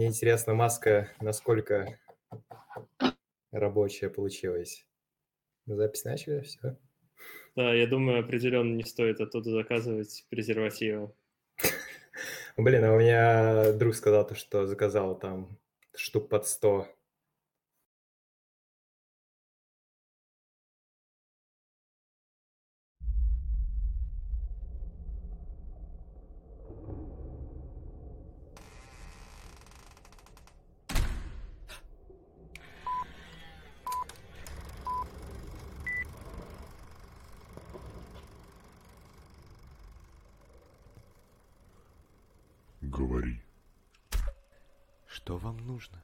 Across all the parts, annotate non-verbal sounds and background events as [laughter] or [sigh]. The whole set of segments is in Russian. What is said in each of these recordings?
Мне интересно, маска насколько рабочая получилась. Запись начали, все. Да, я думаю, определенно не стоит оттуда заказывать презервативы. Блин, а у меня друг сказал, то, что заказал там штук под 100 Говори, Что вам нужно?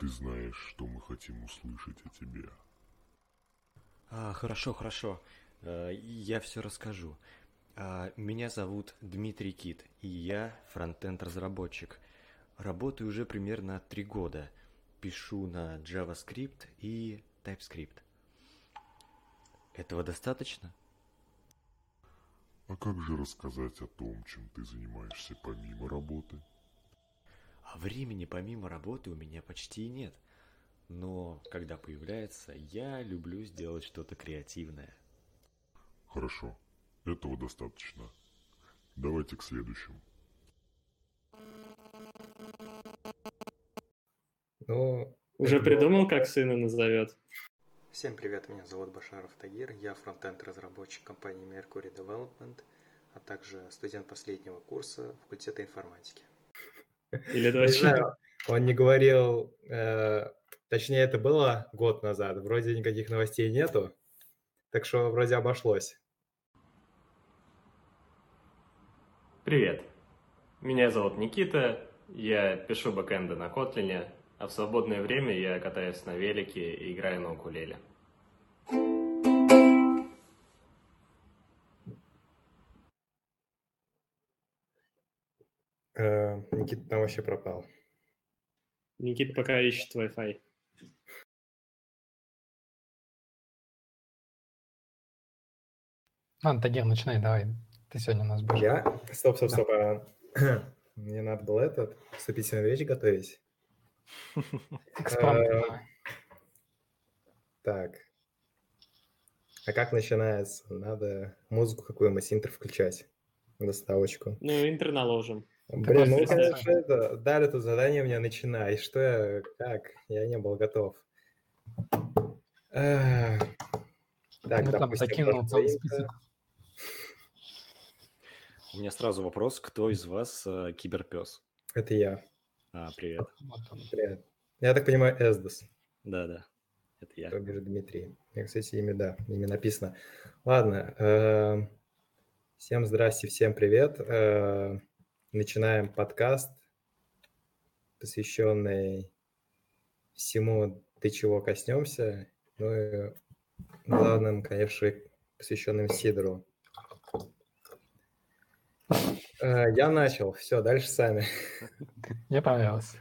ты знаешь, что мы хотим услышать о тебе. А, хорошо, хорошо. Э, Я все расскажу. А, Меня зовут Дмитрий Кит, и я фронтенд-разработчик. Работаю уже примерно три года. Пишу на JavaScript и TypeScript. Этого достаточно? А как же рассказать о том, чем ты занимаешься помимо работы? А времени помимо работы у меня почти нет. Но когда появляется, я люблю сделать что-то креативное. Хорошо, этого достаточно. Давайте к следующему. Ну, Уже это придумал, как сына назовет? Всем привет, меня зовут Башаров Тагир, я фронтенд-разработчик компании Mercury Development, а также студент последнего курса факультета информатики. Или это вообще... он не говорил, э, точнее это было год назад, вроде никаких новостей нету, так что вроде обошлось. Привет. Меня зовут Никита, я пишу бэкэнды на Kotlin, а в свободное время я катаюсь на велике и играю на укулеле. Э, Никита там вообще пропал. Никита пока ищет Wi-Fi. Ладно, Тагир, начинай, давай. Ты сегодня у нас будешь. Я? Стоп, стоп, стоп. а, [clears throat] Мне надо было этот вступительную речь готовить. [laughs] Экспромт, давай. Так. А как начинается? Надо музыку какую-нибудь интро включать. Доставочку. Ну, интер наложим. Блин, ну, конечно, это, дали тут задание мне начинай. Что я, как? Я не был готов. Так, Ну, там допустим, закинул целый список. У меня сразу вопрос, кто из вас э, киберпес? Это я. А, привет. Привет. Я так понимаю, Эсдос. Да-да, это я. То бишь Дмитрий. Я, кстати, имя, да, имя написано. Ладно. э, Всем здрасте, всем привет. Э, Начинаем подкаст, посвященный всему, до чего коснемся. Ну и главным, конечно, посвященным Сидору. Э, Я начал. Все, дальше сами. Мне понравилось.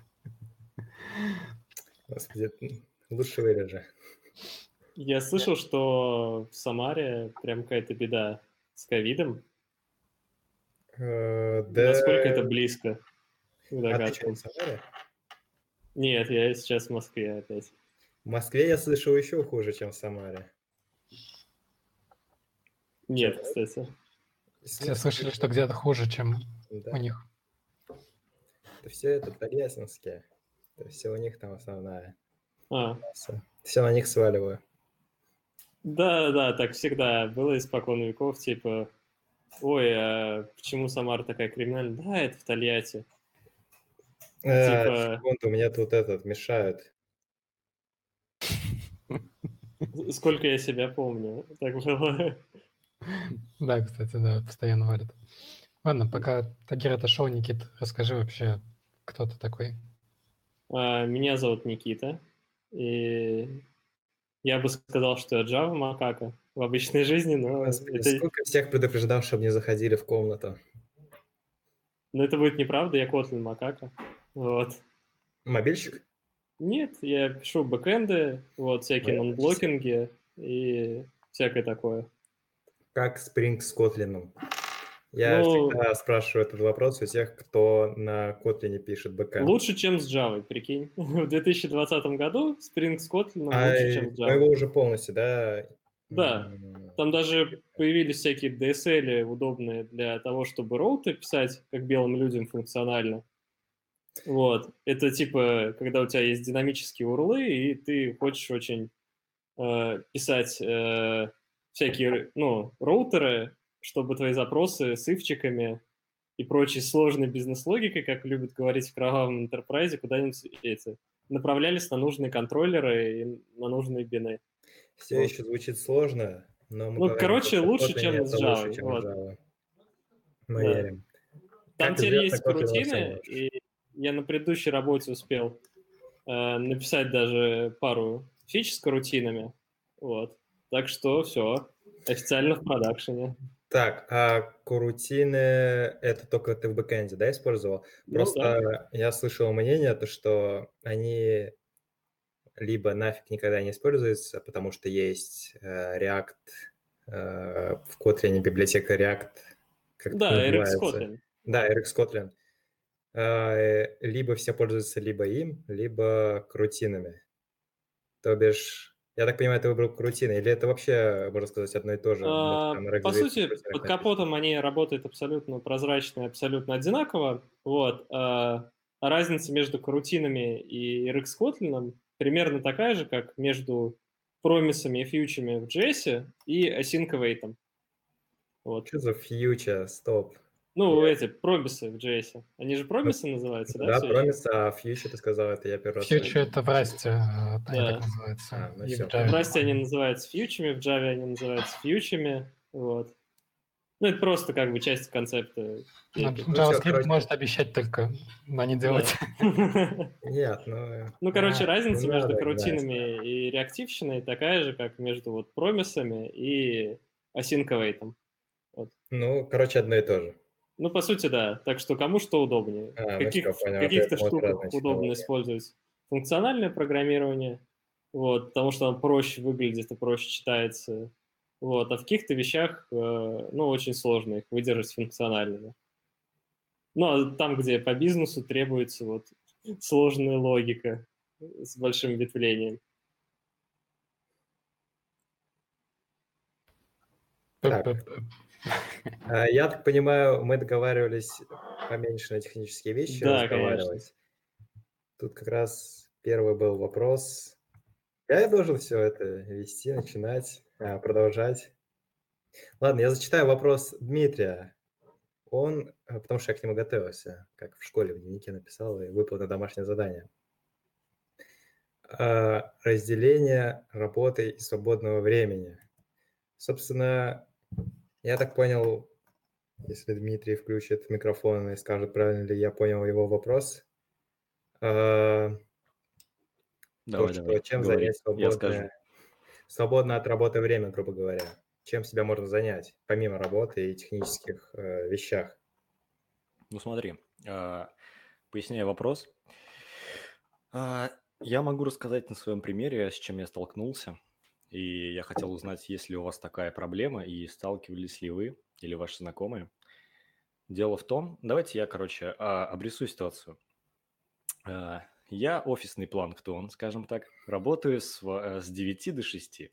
Господи, лучше вырежи. Я слышал, что в Самаре прям какая-то беда с ковидом. Э, Да... Насколько это близко А ты что, догадкам? в Самаре? Нет, я сейчас в Москве опять. В Москве я слышал еще хуже, чем в Самаре. Нет, кстати. Все слышали, что где-то хуже, чем Да. у них. Это все это Тольяттинские. Это все у них там основная А. Все на них сваливаю. да, да, так всегда было испокон веков, типа, ой, а почему Самара такая криминальная? Да, это в Тольятти. Э, Типа- секунду, у меня тут этот мешают. Сколько я себя помню, так было. [laughs] Да, кстати, да, постоянно валят. Ладно, пока Тагир отошел, Никит, расскажи вообще, кто ты такой. А, Меня зовут Никита, и я бы сказал, что я Java макака в обычной жизни, но Господи, это, сколько всех предупреждал, чтобы не заходили в комнату. но это будет неправда, я Kotlin макака. Вот. Мобильщик? Нет, я пишу бэкэнды, вот, всякие нонблокинги и всякое такое. Как Spring с Kotlin? Я Ну- всегда спрашиваю этот вопрос у тех, кто на Kotlin пишет бэкэнд. Лучше, чем с Java, прикинь. [laughs] В 2020 году Spring с Kotlin А, лучше, чем с но его Java. уже полностью, да? Да. Там даже появились всякие DSL удобные для того, чтобы роуты писать, как белым людям функционально. Вот. Это типа, когда у тебя есть динамические урлы, и ты хочешь очень э, писать э, всякие, ну, роутеры, чтобы твои запросы с ивчиками и прочей сложной бизнес-логикой, как любят говорить в кровавом enterprise, куда-нибудь эти, направлялись на нужные контроллеры и на нужные бины. Все Вот. еще звучит сложно, но мы Ну, говорим, короче, лучше, чем с Java, лучше, чем вот. Java. Мы Да. верим. Там Как теперь известно, есть лучше. и я на предыдущей работе успел э, написать даже пару фич с карутинами. Вот. Так что все, официально в продакшене. Так, а курутины это только ты в бэкэнде, да, использовал? Ну Просто я слышал мнение, то, что они либо нафиг никогда не используются, потому что есть э, React, э, в Kotlin библиотека React, как Да, RX? Kotlin. Да, RX Kotlin. Э, Либо все пользуются либо им, либо крутинами. То бишь, я так понимаю, ты выбрал крутины, или это вообще, можно сказать, одно и то же? А, там По сути, под капотом они работают абсолютно прозрачно и абсолютно одинаково. Вот. А разница между карутинами и RX Kotlin примерно такая же, как между промисами и фьючами в JS и async await. Вот. Что за фьючер? Стоп. Ну, эти промисы в JS. Они же промисы называются, да? Да, промис, а фьючер ты сказал, это я первый раз Фьючер это в Расте, э, они Да. так называются. А, ну в Rust они называются фьючами, в Java они называются фьючами. Вот. Ну, это просто как бы часть концепта. Ну. Ну, JavaScript короче. может обещать только, но не делать. [laughs] Нет, ну... Ну, короче, а, разница ну, между карутинами и реактивщиной такая же, как между вот промисами и await. Ну, короче, одно и то же. Ну, по сути, да. Так что кому что удобнее. А, в ну каких, понял. каких-то штуках разные удобно использовать функциональное программирование, вот, потому что оно проще выглядит и проще читается. Вот, а в каких-то вещах, э, ну, очень сложно их выдержать функциональными. Ну, а там, где по бизнесу требуется вот сложная логика с большим ветвлением. Так. А, Я так понимаю, мы договаривались поменьше на технические вещи Да, разговаривать. Тут как раз первый был вопрос. Я должен все это вести, начинать, а, продолжать. Ладно, я зачитаю вопрос Дмитрия. Он, а, потому что я к нему готовился, как в школе в дневнике написал и выполнил домашнее задание. Разделение работы и свободного времени. Собственно, я так понял, если Дмитрий включит микрофон и скажет, правильно ли я понял его вопрос, Давай, то, что давай, чем говори, занять свободное, свободное от работы время, грубо говоря. Чем себя можно занять, помимо работы и технических э, вещах. Ну смотри, а, поясняя вопрос, а, я могу рассказать на своем примере, с чем я столкнулся. И я хотел узнать, есть ли у вас такая проблема, и сталкивались ли вы или ваши знакомые. Дело в том, давайте я, короче, а, обрисую ситуацию. А, Я офисный планктон, скажем так, работаю с, э, с 9 до 6.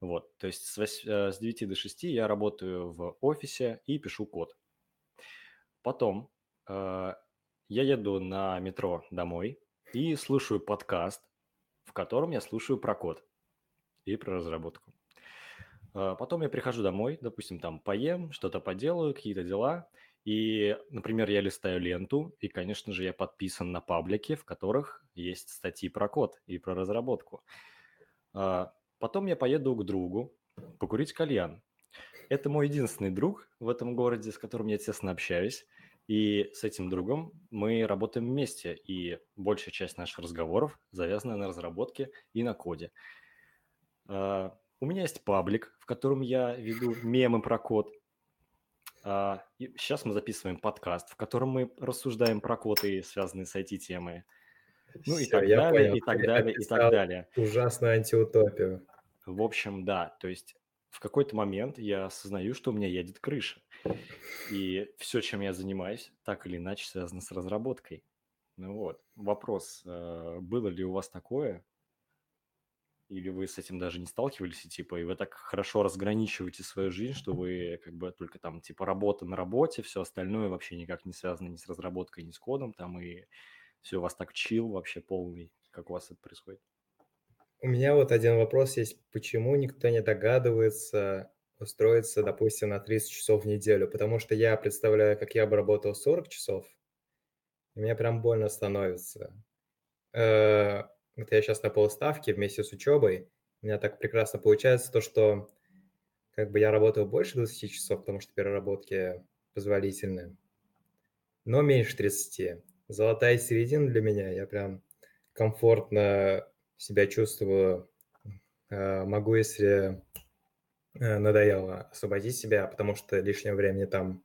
Вот, то есть с, вось- э, с 9 до 6 я работаю в офисе и пишу код. Потом э, я еду на метро домой и слушаю подкаст, в котором я слушаю про код и про разработку. Э, Потом я прихожу домой, допустим, там поем, что-то поделаю, какие-то дела. И, например, я листаю ленту, и, конечно же, я подписан на паблики, в которых есть статьи про код и про разработку. А, Потом я поеду к другу покурить кальян. Это мой единственный друг в этом городе, с которым я тесно общаюсь. И с этим другом мы работаем вместе, и большая часть наших разговоров завязана на разработке и на коде. А, У меня есть паблик, в котором я веду мемы про код. А, и сейчас мы записываем подкаст, в котором мы рассуждаем про код и связанные с IT-темы. Ну и Всё, так далее, понял. и так далее, и так далее. Ужасную антиутопию. В общем, да, то есть в какой-то момент я осознаю, что у меня едет крыша. И все, чем я занимаюсь, так или иначе связано с разработкой. Ну вот, вопрос, э, было ли у вас такое, или вы с этим даже не сталкивались, типа, и вы так хорошо разграничиваете свою жизнь, что вы как бы только там типа работа на работе, все остальное вообще никак не связано ни с разработкой, ни с кодом там, и все у вас так чил вообще полный, как у вас это происходит? У меня вот один вопрос есть. Почему никто не догадывается устроиться, допустим, на 30 часов в неделю? Потому что я представляю, как я бы работал 40 часов, и мне прям больно становится. Э, вот я сейчас на полставке вместе с учебой. У меня так прекрасно получается то, что как бы я работаю больше 20 часов, потому что переработки позволительны, но меньше 30. Золотая середина для меня, я прям комфортно себя чувствую, э, могу, если э, надоело, освободить себя, потому что лишнего времени там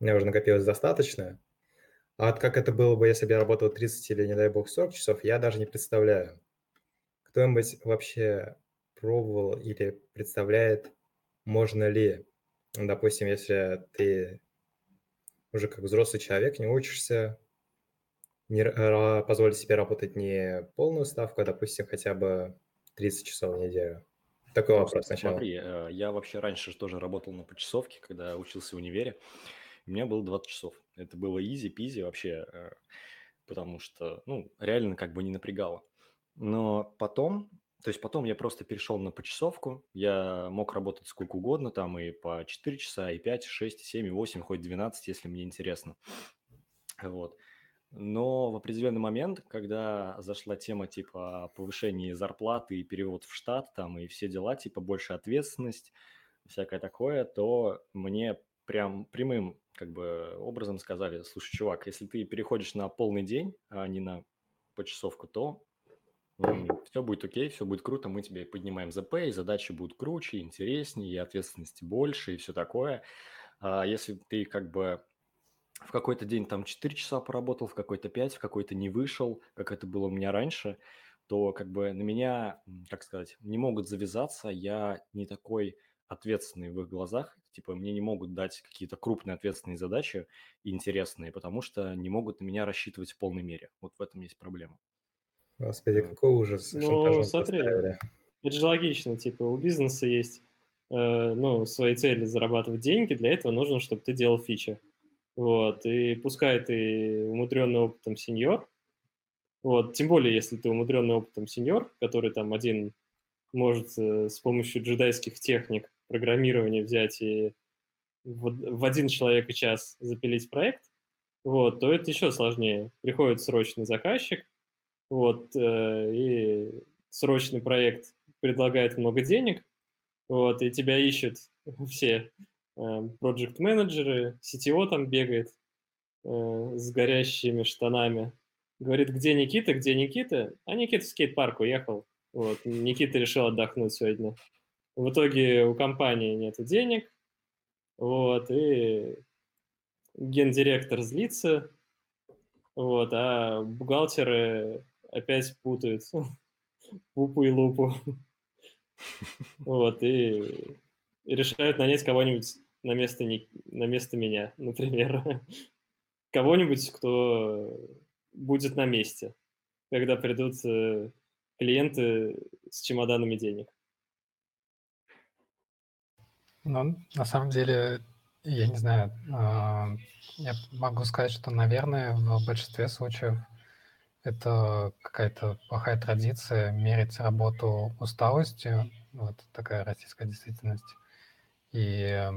у меня уже накопилось достаточно. А вот как это было бы, если бы я работал 30 или, не дай бог, 40 часов, я даже не представляю. Кто-нибудь вообще пробовал или представляет, можно ли, допустим, если ты уже как взрослый человек, не учишься, не а, позволить себе работать не полную ставку, а, допустим, хотя бы 30 часов в неделю? Такой ну, вопрос сначала. Смотри, э, я вообще раньше тоже работал на почасовке, когда учился в универе. У меня было 20 часов. Это было изи-пизи вообще, э, потому что, ну, реально как бы не напрягало. Но потом, то есть потом я просто перешел на почасовку, я мог работать сколько угодно, там и по 4 часа, и 5, и 6, и 7, и 8, хоть 12, если мне интересно. Вот. Но в определенный момент, когда зашла тема типа повышения зарплаты и перевод в штат, там и все дела, типа больше ответственность, всякое такое, то мне прям прямым как бы образом сказали, слушай, чувак, если ты переходишь на полный день, а не на почасовку, то все будет окей, все будет круто, мы тебе поднимаем ЗП, и задачи будут круче, интереснее, и ответственности больше, и все такое. А если ты как бы в какой-то день там 4 часа поработал, в какой-то 5, в какой-то не вышел, как это было у меня раньше, то как бы на меня, как сказать, не могут завязаться, я не такой ответственный в их глазах, типа мне не могут дать какие-то крупные ответственные задачи интересные, потому что не могут на меня рассчитывать в полной мере. Вот в этом есть проблема. Господи, какой ужас. Ну, смотри, поставили. это же логично, типа у бизнеса есть э, ну, свои цели зарабатывать деньги, для этого нужно, чтобы ты делал фичи. Вот, и пускай ты умудренный опытом сеньор, вот, тем более, если ты умудренный опытом сеньор, который там один может э, с помощью джедайских техник программирования взять и в, один человек и час запилить проект, вот, то это еще сложнее. Приходит срочный заказчик, вот, э, и срочный проект предлагает много денег, вот, и тебя ищут [laughs] все проект менеджеры CTO там бегает э, с горящими штанами. Говорит, где Никита, где Никита? А Никита в скейт-парк уехал. Вот, Никита решил отдохнуть сегодня. В итоге у компании нет денег, вот, и гендиректор злится, вот, а бухгалтеры опять путают [laughs] пупу и лупу. [laughs] Вот, и, решают нанять кого-нибудь на место, не, на место меня, [laughs] например. Кого-нибудь, кто будет на месте, когда придут э, клиенты с чемоданами денег. Ну, на самом деле, я не знаю, а, я могу сказать, что, наверное, в большинстве случаев это какая-то плохая традиция мерить работу усталостью, вот такая российская действительность. И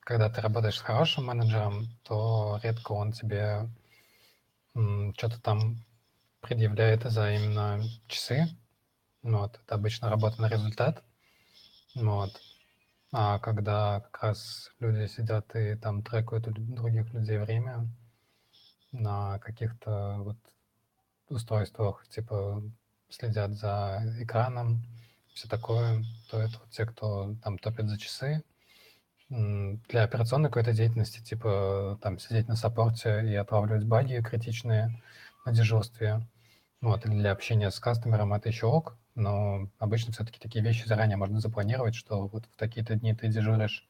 когда ты работаешь с хорошим менеджером, то редко он тебе что-то там предъявляет за именно часы. Вот, это обычно работа на результат. Вот. А когда как раз люди сидят и там трекают у других людей время на каких-то вот устройствах, типа следят за экраном, все такое, то это вот те, кто там топит за часы, для операционной какой-то деятельности, типа там сидеть на саппорте и отправлять баги критичные на дежурстве, Вот, для общения с кастомером это еще ок, но обычно все-таки такие вещи заранее можно запланировать, что вот в такие-то дни ты дежуришь,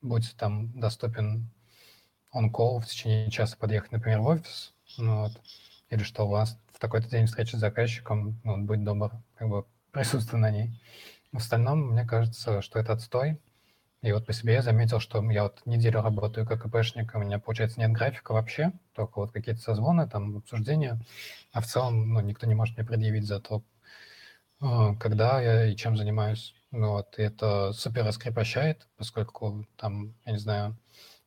будь там доступен он-колл в течение часа подъехать, например, в офис, ну, вот, или что у вас в такой-то день встреча с заказчиком, ну, будь добр, как бы присутствуй на ней. В остальном, мне кажется, что это отстой. И вот по себе я заметил, что я вот неделю работаю как ИПшник, у меня, получается, нет графика вообще, только вот какие-то созвоны, там, обсуждения, а в целом, ну, никто не может мне предъявить за то, а, когда я и чем занимаюсь. Ну, вот, и это супер раскрепощает, поскольку там, я не знаю,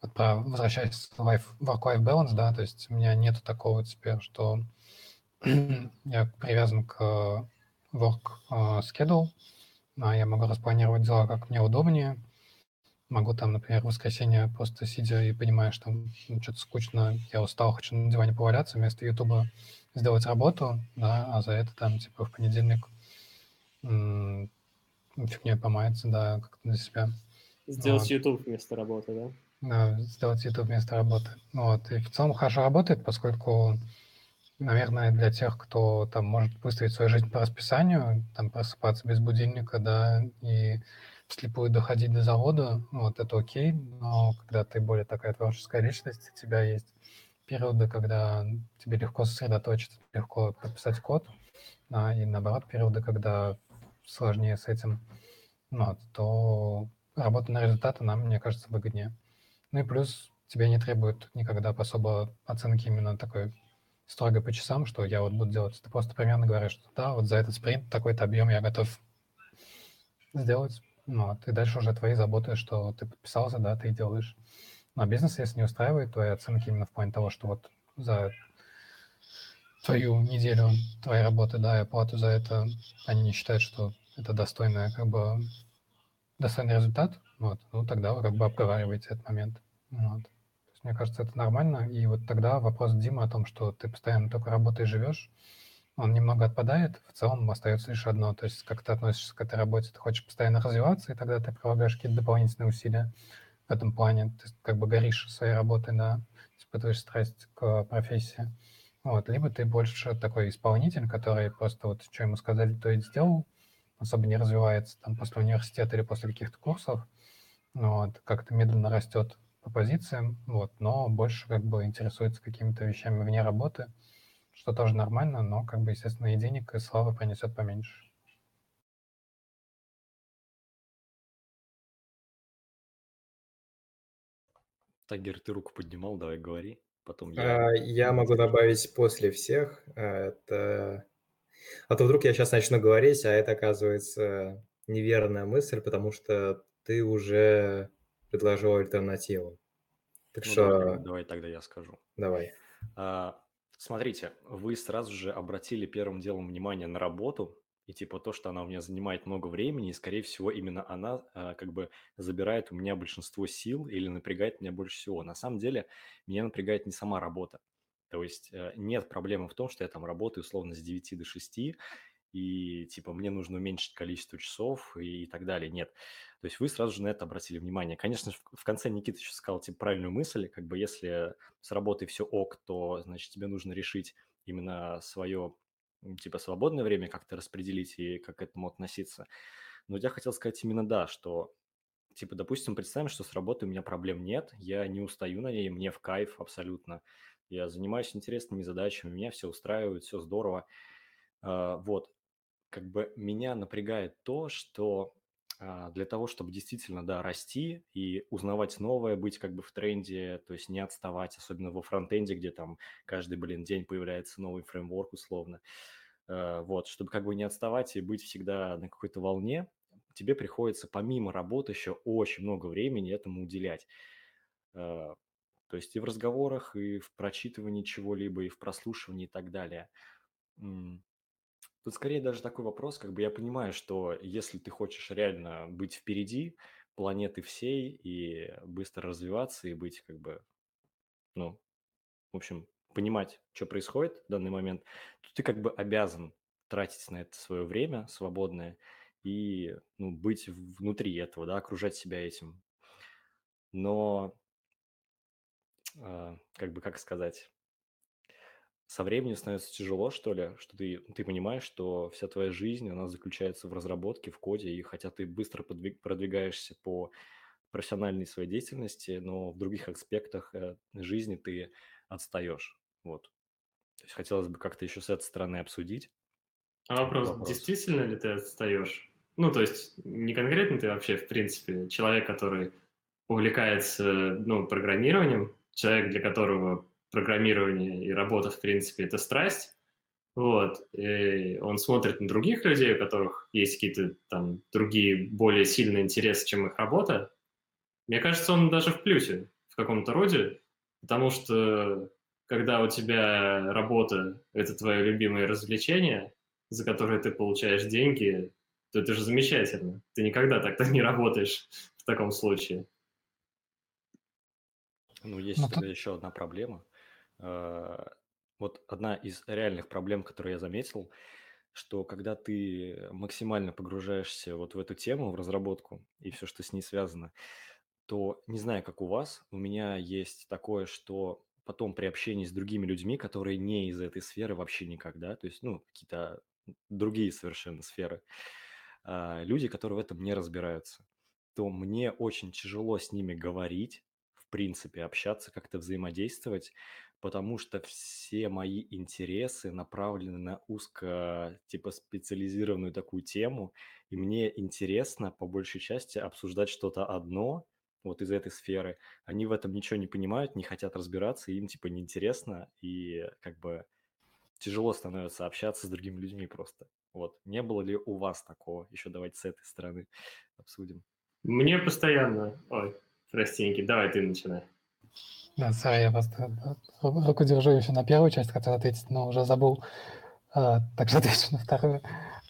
вот про, возвращаясь в work-life balance, да, то есть у меня нету такого теперь, что [clears throat] я привязан к work а, schedule, а я могу распланировать дела как мне удобнее. Могу там, например, в воскресенье просто сидя и понимая, что ну, что-то скучно, я устал, хочу на диване поваляться, вместо Ютуба сделать работу, да, а за это там, типа, в понедельник фигней помаяться, да, как-то для себя. Сделать вот. YouTube вместо работы, да? Да, сделать YouTube вместо работы. Вот. И в целом хорошо работает, поскольку, наверное, для тех, кто там может выставить свою жизнь по расписанию, там просыпаться без будильника, да, и вслепую доходить до завода, вот это окей, но когда ты более такая творческая личность, у тебя есть периоды, когда тебе легко сосредоточиться, легко подписать код, а, и наоборот периоды, когда сложнее с этим, вот, то работа на результат, она, мне кажется, выгоднее. Ну и плюс тебе не требует никогда особо оценки именно такой строго по часам, что я вот буду делать. Ты просто примерно говоришь, что да, вот за этот спринт такой-то объем я готов сделать. Ну, вот, и дальше уже твои заботы, что ты подписался, да, ты делаешь. Ну, а бизнес, если не устраивает, твои оценки именно в плане того, что вот за твою неделю твоей работы, да, и оплату за это, они не считают, что это достойный, как бы, достойный результат, вот, ну, тогда вы как бы обговариваете этот момент. Вот. То есть, мне кажется, это нормально. И вот тогда вопрос Димы о том, что ты постоянно только работаешь и живешь, он немного отпадает. В целом остается лишь одно. То есть, как ты относишься к этой работе. Ты хочешь постоянно развиваться, и тогда ты прилагаешь какие-то дополнительные усилия в этом плане. Ты как бы горишь своей работой, да, испытываешь страсть к профессии. Вот. Либо ты больше такой исполнитель, который просто вот что ему сказали, то и сделал, особо не развивается там после университета или после каких-то курсов, вот, как-то медленно растет по позициям, вот, но больше как бы интересуется какими-то вещами вне работы, что тоже нормально, но как бы, естественно, и денег, и славы принесет поменьше. Тагер, ты руку поднимал, давай говори, потом я. А, я могу добавить после всех. А, это... А то вдруг я сейчас начну говорить, а это оказывается неверная мысль, потому что ты уже предложил альтернативу. Так ну, что... Давай, давай тогда я скажу. Давай. А, смотрите, вы сразу же обратили первым делом внимание на работу, и типа то, что она у меня занимает много времени, и, скорее всего, именно она а, как бы забирает у меня большинство сил или напрягает меня больше всего. На самом деле, меня напрягает не сама работа. То есть э, нет проблемы в том, что я там работаю условно с 9 до 6, и типа мне нужно уменьшить количество часов и, и так далее. Нет. То есть вы сразу же на это обратили внимание. Конечно, в конце Никита еще сказал типа правильную мысль, как бы если с работой все ок, то значит тебе нужно решить именно свое типа свободное время как-то распределить и как к этому относиться. Но я хотел сказать именно да, что типа, допустим, представим, что с работой у меня проблем нет, я не устаю на ней, мне в кайф абсолютно. Я занимаюсь интересными задачами, меня все устраивает, все здорово. Uh, вот как бы меня напрягает то, что а, для того, чтобы действительно, да, расти и узнавать новое, быть как бы в тренде, то есть не отставать, особенно во фронтенде, где там каждый, блин, день появляется новый фреймворк условно. А, вот, чтобы как бы не отставать и быть всегда на какой-то волне, тебе приходится помимо работы еще очень много времени этому уделять. А, то есть и в разговорах, и в прочитывании чего-либо, и в прослушивании и так далее. Тут скорее даже такой вопрос, как бы я понимаю, что если ты хочешь реально быть впереди планеты всей и быстро развиваться и быть как бы, ну, в общем, понимать, что происходит в данный момент, то ты как бы обязан тратить на это свое время свободное и ну, быть внутри этого, да, окружать себя этим. Но, э, как бы, как сказать, со временем становится тяжело, что ли, что ты, ты понимаешь, что вся твоя жизнь, она заключается в разработке, в коде, и хотя ты быстро продвигаешься по профессиональной своей деятельности, но в других аспектах э, жизни ты отстаешь. Вот. То есть хотелось бы как-то еще с этой стороны обсудить. А вопрос, вопрос, действительно ли ты отстаешь? Ну, то есть не конкретно ты вообще, в принципе, человек, который увлекается ну, программированием, человек, для которого программирование и работа, в принципе, это страсть, вот, и он смотрит на других людей, у которых есть какие-то там другие более сильные интересы, чем их работа, мне кажется, он даже в плюсе в каком-то роде, потому что когда у тебя работа – это твое любимое развлечение, за которое ты получаешь деньги, то это же замечательно. Ты никогда так-то не работаешь в таком случае. Ну, есть ну, тогда еще одна проблема. А, вот одна из реальных проблем, которую я заметил, что когда ты максимально погружаешься вот в эту тему, в разработку и все, что с ней связано, то не знаю, как у вас, у меня есть такое, что потом при общении с другими людьми, которые не из этой сферы вообще никогда, то есть, ну, какие-то другие совершенно сферы, а, люди, которые в этом не разбираются, то мне очень тяжело с ними говорить, принципе, общаться, как-то взаимодействовать, потому что все мои интересы направлены на узко, типа, специализированную такую тему, и мне интересно по большей части обсуждать что-то одно, вот из этой сферы. Они в этом ничего не понимают, не хотят разбираться, им, типа, неинтересно, и как бы тяжело становится общаться с другими людьми просто. Вот. Не было ли у вас такого? Еще давайте с этой стороны обсудим. Мне постоянно... Ой, простенький, давай ты начинай. Да, сори, я просто руку держу еще на первую часть, хотел ответить, но уже забыл. А, так что [laughs] отвечу на вторую.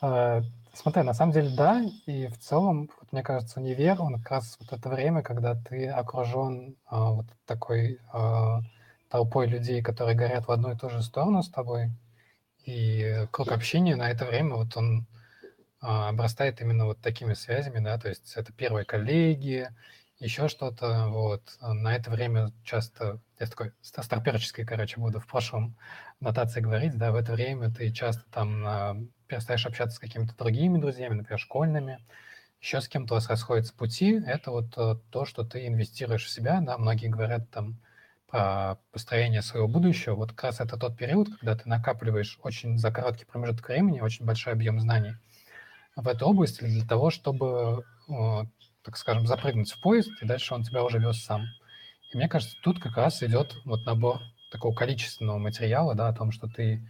А, смотри, на самом деле, да, и в целом, вот, мне кажется, универ, он как раз вот это время, когда ты окружен а, вот такой а, толпой людей, которые горят в одну и ту же сторону с тобой, и круг общения на это время, вот он а, обрастает именно вот такими связями, да, то есть это первые коллеги, еще что-то, вот. На это время часто, я такой старперческий, короче, буду в прошлом нотации говорить, да, в это время ты часто там а, перестаешь общаться с какими-то другими друзьями, например, школьными, еще с кем-то у вас расходятся пути, это вот э, то, что ты инвестируешь в себя, да, многие говорят там про построение своего будущего, вот как раз это тот период, когда ты накапливаешь очень за короткий промежуток времени очень большой объем знаний в этой области для того, чтобы так скажем, запрыгнуть в поезд, и дальше он тебя уже вез сам. И мне кажется, тут как раз идет вот набор такого количественного материала, да, о том, что ты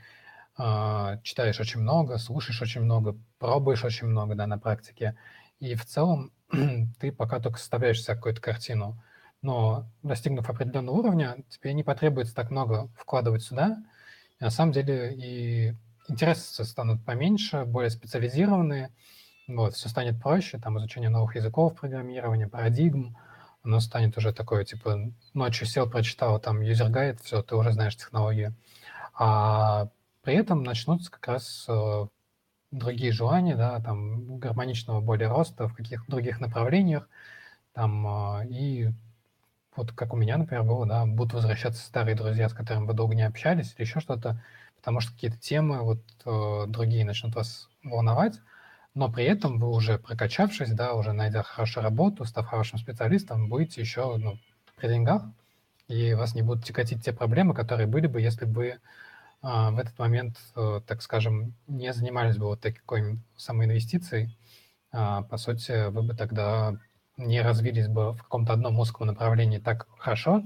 э, читаешь очень много, слушаешь очень много, пробуешь очень много, да, на практике. И в целом [clears throat] ты пока только составляешь себе какую-то картину. Но достигнув определенного уровня, тебе не потребуется так много вкладывать сюда. И на самом деле и интересы станут поменьше, более специализированные, вот, все станет проще, там изучение новых языков программирования, парадигм, оно станет уже такое, типа, ночью сел, прочитал там guide, все, ты уже знаешь технологии. А при этом начнутся как раз э, другие желания, да, там, гармоничного более роста в каких-то других направлениях, там, э, и вот как у меня, например, было, да, будут возвращаться старые друзья, с которыми вы долго не общались, или еще что-то, потому что какие-то темы вот э, другие начнут вас волновать, но при этом вы уже прокачавшись, да, уже найдя хорошую работу, став хорошим специалистом, будете еще ну, при деньгах, и вас не будут тяготить те проблемы, которые были бы, если бы а, в этот момент, а, так скажем, не занимались бы вот такой самоинвестицией. А, по сути, вы бы тогда не развились бы в каком-то одном узком направлении так хорошо,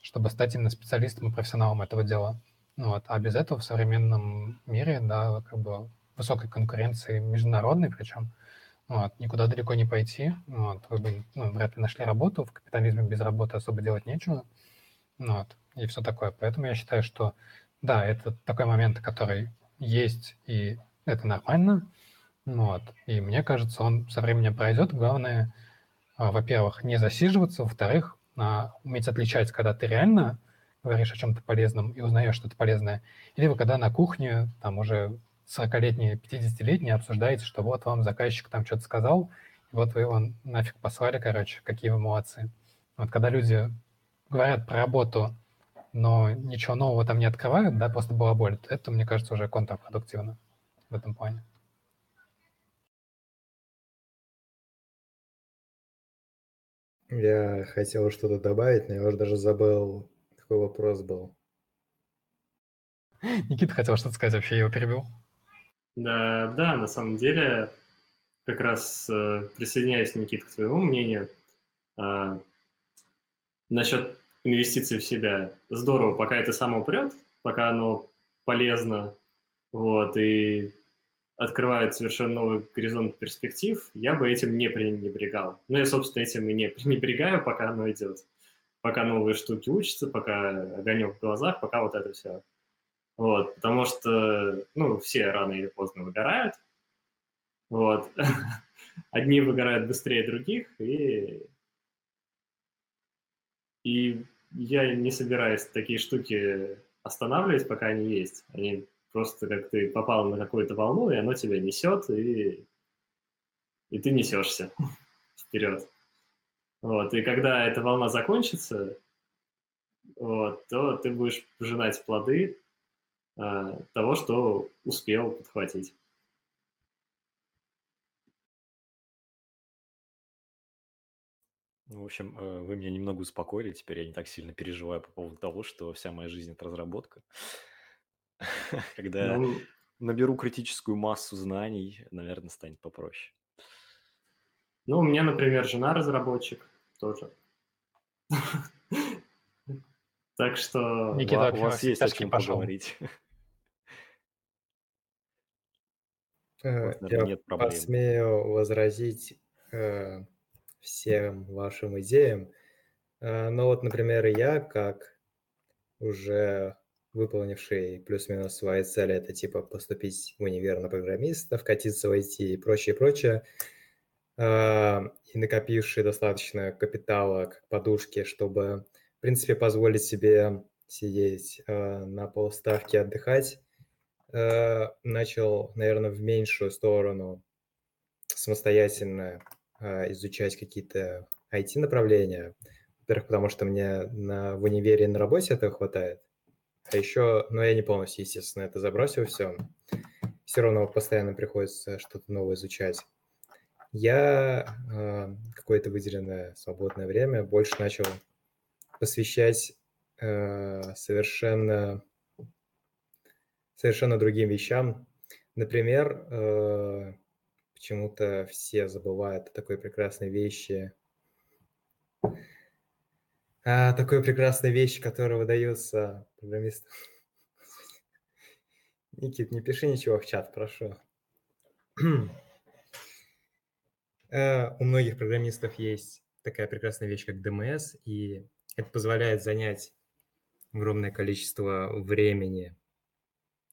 чтобы стать именно специалистом и профессионалом этого дела. Вот. А без этого в современном мире, да, как бы высокой конкуренции международной причем, вот, никуда далеко не пойти, вот, вы бы ну, вряд ли нашли работу, в капитализме без работы особо делать нечего, вот, и все такое. Поэтому я считаю, что да, это такой момент, который есть, и это нормально, вот, и мне кажется, он со временем пройдет. Главное, а, во-первых, не засиживаться, во-вторых, а, уметь отличать, когда ты реально говоришь о чем-то полезном и узнаешь что-то полезное, или когда на кухне там уже 40-летние, 50-летние обсуждаете, что вот вам заказчик там что-то сказал, и вот вы его нафиг послали, короче, какие вы молодцы. Вот когда люди говорят про работу но ничего нового там не открывают, да, просто была боль, это, мне кажется, уже контрпродуктивно в этом плане. Я хотел что-то добавить, но я уже даже забыл, какой вопрос был. Никита хотел что-то сказать, вообще я его перебил. Да, да, на самом деле, как раз э, присоединяюсь, Никита, к твоему мнению. Э, насчет инвестиций в себя. Здорово, пока это само упрет, пока оно полезно, вот, и открывает совершенно новый горизонт перспектив, я бы этим не пренебрегал. Ну, я, собственно, этим и не [laughs] пренебрегаю, пока оно идет. Пока новые штуки учатся, пока огонек в глазах, пока вот это все. Вот, потому что, ну, все рано или поздно выгорают. Вот. [laughs] Одни выгорают быстрее других, и, и я не собираюсь такие штуки останавливать, пока они есть. Они просто как ты попал на какую-то волну, и оно тебя несет, и, и ты несешься [laughs] вперед. Вот, и когда эта волна закончится, вот, то ты будешь пожинать плоды того, что успел подхватить. Ну, в общем, э, вы меня немного успокоили, теперь я не так сильно переживаю по поводу того, что вся моя жизнь – это разработка. [laughs] Когда ну, наберу критическую массу знаний, наверное, станет попроще. Ну, у меня, например, жена разработчик тоже. [laughs] Так что Никита, у вас есть о чем поговорить. Э, я посмею возразить э, всем вашим идеям. Э, но вот, например, я, как уже выполнивший плюс-минус свои цели, это типа поступить в универ на программиста, вкатиться в IT и прочее, прочее, а, и накопивший достаточно капитала как подушки, чтобы, принципе, позволить себе сидеть а, на полставки отдыхать, а, начал, наверное, в меньшую сторону самостоятельно изучать какие-то IT-направления. Во-первых, потому что мне на, в универе и на работе этого хватает. А еще, ну, я не полностью, естественно, это забросил все. Все равно постоянно приходится что-то новое изучать. Я э, какое-то выделенное свободное время больше начал посвящать э, совершенно, совершенно другим вещам. Например, э, почему-то все забывают о такой прекрасной вещи, а, такой прекрасной вещи, которая выдается программистам. [laughs] Никит, не пиши ничего в чат, прошу. а, [clears throat] у многих программистов есть такая прекрасная вещь, как DMS, и это позволяет занять огромное количество времени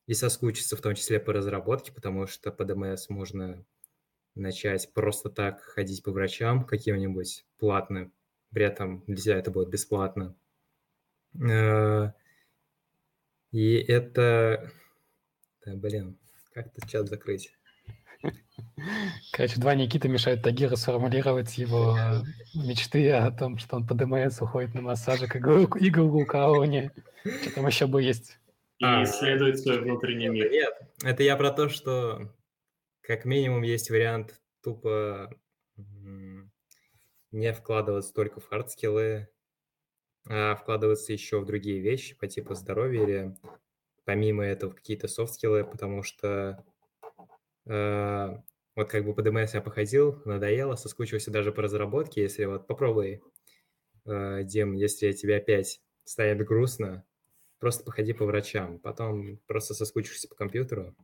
и соскучиться в том числе по разработке, потому что по DMS можно начать просто так ходить по врачам каким-нибудь платным, при этом для тебя это будет бесплатно. Э, и это... Да, блин, как этот чат закрыть? Короче, два Никиты мешают Тагиру сформулировать его мечты о том, что он по ДМС уходит на массаже к Иглу Кауни. Что там еще бы есть? И а, исследует свой внутренний мир. Нет, это я про то, что как минимум есть вариант тупо не вкладываться только в хардскиллы, а вкладываться еще в другие вещи по типу здоровья или помимо этого какие-то софт-скиллы, потому что э, вот как бы по ДМС я походил, надоело, соскучился даже по разработке, если вот попробуй, э, Дим, если тебе опять станет грустно, просто походи по врачам, потом просто соскучишься по компьютеру.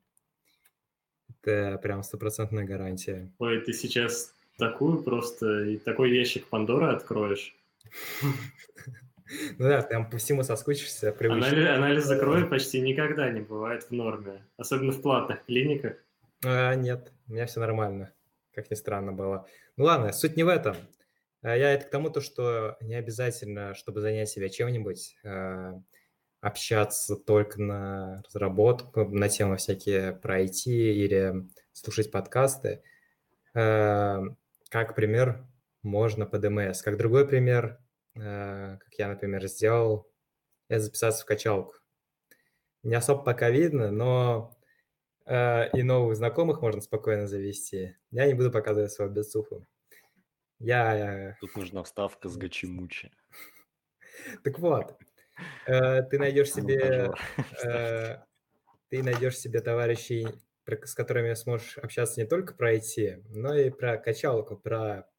Это прям стопроцентная гарантия. Ой, ты сейчас такую просто, и такой ящик Пандоры откроешь. Ну да, там по всему соскучишься. Анализ, анализ почти никогда не бывает в норме, особенно в платных клиниках. А, нет, у меня все нормально, как ни странно было. Ну ладно, суть не в этом. А я это к тому, то, что не обязательно, чтобы занять себя чем-нибудь, а, общаться только на разработку, на темы всякие про IT или слушать подкасты. А, как пример, можно по ДМС. Как другой пример, как я, например, сделал, это записаться в качалку. Не особо пока видно, но и новых знакомых можно спокойно завести. Я не буду показывать свою бицуху. Я... Тут нужна вставка с гачимучи. [laughs] Так вот, э, ты найдешь [laughs] себе... [laughs] Э, ты найдешь себе товарищей, с которыми сможешь общаться не только про IT, но и про качалку, про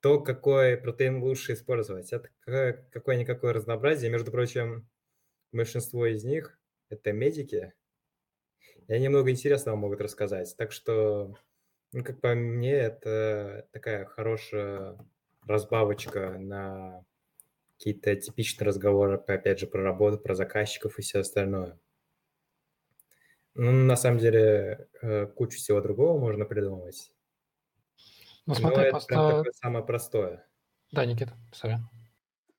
то, какой протеин лучше использовать. Это какое-никакое разнообразие. Между прочим, большинство из них – это медики. И они много интересного могут рассказать. Так что, ну, как по мне, это такая хорошая разбавочка на какие-то типичные разговоры, опять же, про работу, про заказчиков и все остальное. Ну, на самом деле, э, кучу всего другого можно придумать. Ну, смотри, Но это просто... прям такое самое простое. Да, Никита, сори.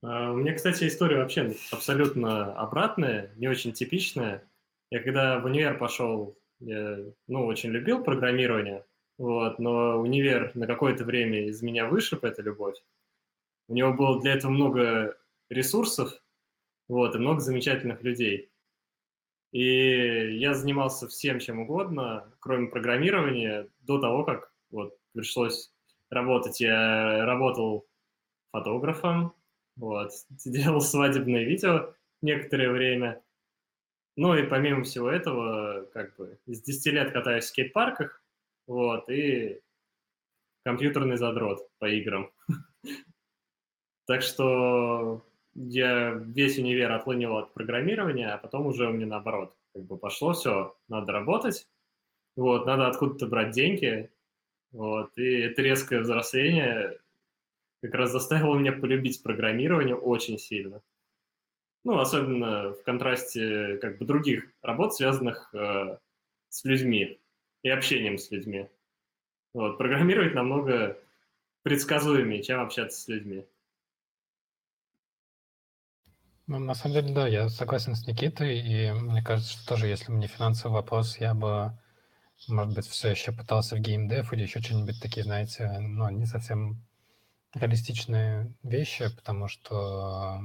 А, у меня, кстати, история вообще абсолютно обратная, не очень типичная. Я когда в универ пошел, я, ну, очень любил программирование, вот, но универ на какое-то время из меня вышиб эта любовь. У него было для этого много ресурсов, вот, и много замечательных людей. И я занимался всем, чем угодно, кроме программирования, до того, как вот пришлось работать. Я работал фотографом, вот, [laughs] делал свадебные видео некоторое время. Ну и помимо всего этого, как бы, с 10 лет катаюсь в скейт-парках, вот, и компьютерный задрот по играм. [laughs] Так что я весь универ отлынил от программирования, а потом уже у меня наоборот, как бы пошло все, надо работать, вот, надо откуда-то брать деньги, вот, и это резкое взросление как раз заставило меня полюбить программирование очень сильно. Ну, особенно в контрасте как бы других работ, связанных э, с людьми и общением с людьми. Вот, программировать намного предсказуемее, чем общаться с людьми. Ну, на самом деле, да, я согласен с Никитой, и мне кажется, что тоже, если бы не финансовый вопрос, я бы, может быть, все еще пытался в геймдев или еще что-нибудь такие, знаете, ну, не совсем реалистичные вещи, потому что,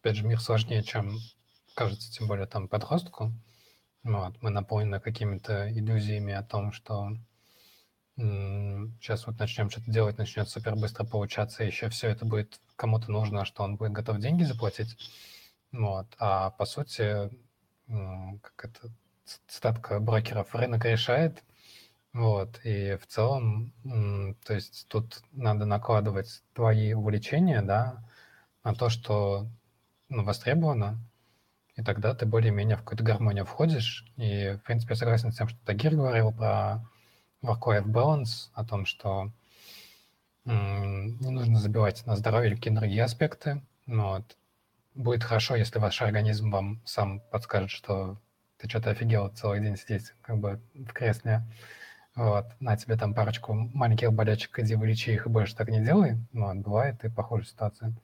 опять же, мир сложнее, чем кажется, тем более там подростку. Вот, мы наполнены какими-то иллюзиями о том, что сейчас вот начнем что-то делать, начнет супер быстро получаться, еще все это будет кому-то нужно, что он будет готов деньги заплатить. Вот. А по сути, как это, цитатка брокеров, рынок решает. Вот. И в целом, то есть тут надо накладывать твои увлечения, да, на то, что ну, востребовано, и тогда ты более-менее в какую-то гармонию входишь. И, в принципе, я согласен с тем, что Тагир говорил про work-life balance, о том, что не нужно забивать на здоровье или какие-то другие аспекты. Вот будет хорошо, если ваш организм вам сам подскажет, что ты что-то офигел целый день сидеть как бы в кресле. Вот, на тебе там парочку маленьких болячек, иди вылечи их и больше так не делай. Ну, вот, бывает и похожая ситуация.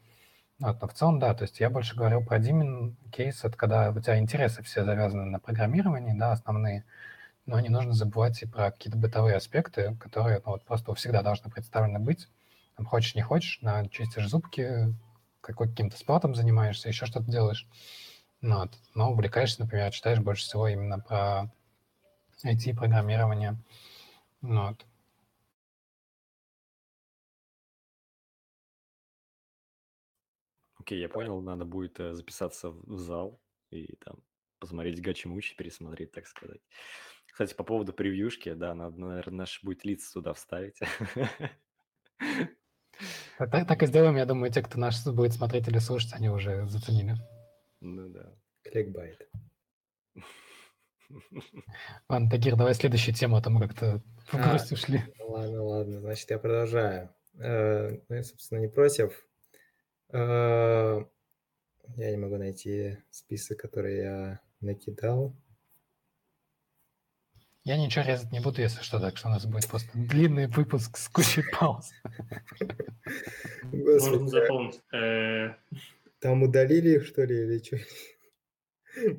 Но в целом, да, то есть я больше говорил про Димин кейс, это когда у тебя интересы все завязаны на программировании, да, основные, но не нужно забывать и про какие-то бытовые аспекты, которые ну, вот просто всегда должны представлены быть. Там, хочешь, не хочешь, на, чистишь зубки, какой, каким-то спортом занимаешься, еще что-то делаешь. Ну, вот. Но увлекаешься, например, читаешь больше всего именно про IT-программирование. Ну. Окей, я понял, надо будет э, записаться в зал и там посмотреть Гачи-Мучи, пересмотреть, так сказать. Кстати, по поводу превьюшки, да, надо, наверное, наш будет лица туда вставить. Так, так и [laughs] сделаем, я думаю, те, кто наш будет смотреть или слушать, они уже заценили. Ну да. Кликбайт. [laughs] Ладно, Тагир, давай следующую тему, а то мы как-то в а, грусть ушли. Ладно, ладно, значит, я продолжаю. Э, ну, я, собственно, не против. Э, я не могу найти список, который я накидал. Я ничего резать не буду, если что, так что у нас будет просто длинный выпуск с кучей пауз. Можно запомнить. Э, там удалили их, что ли, или что?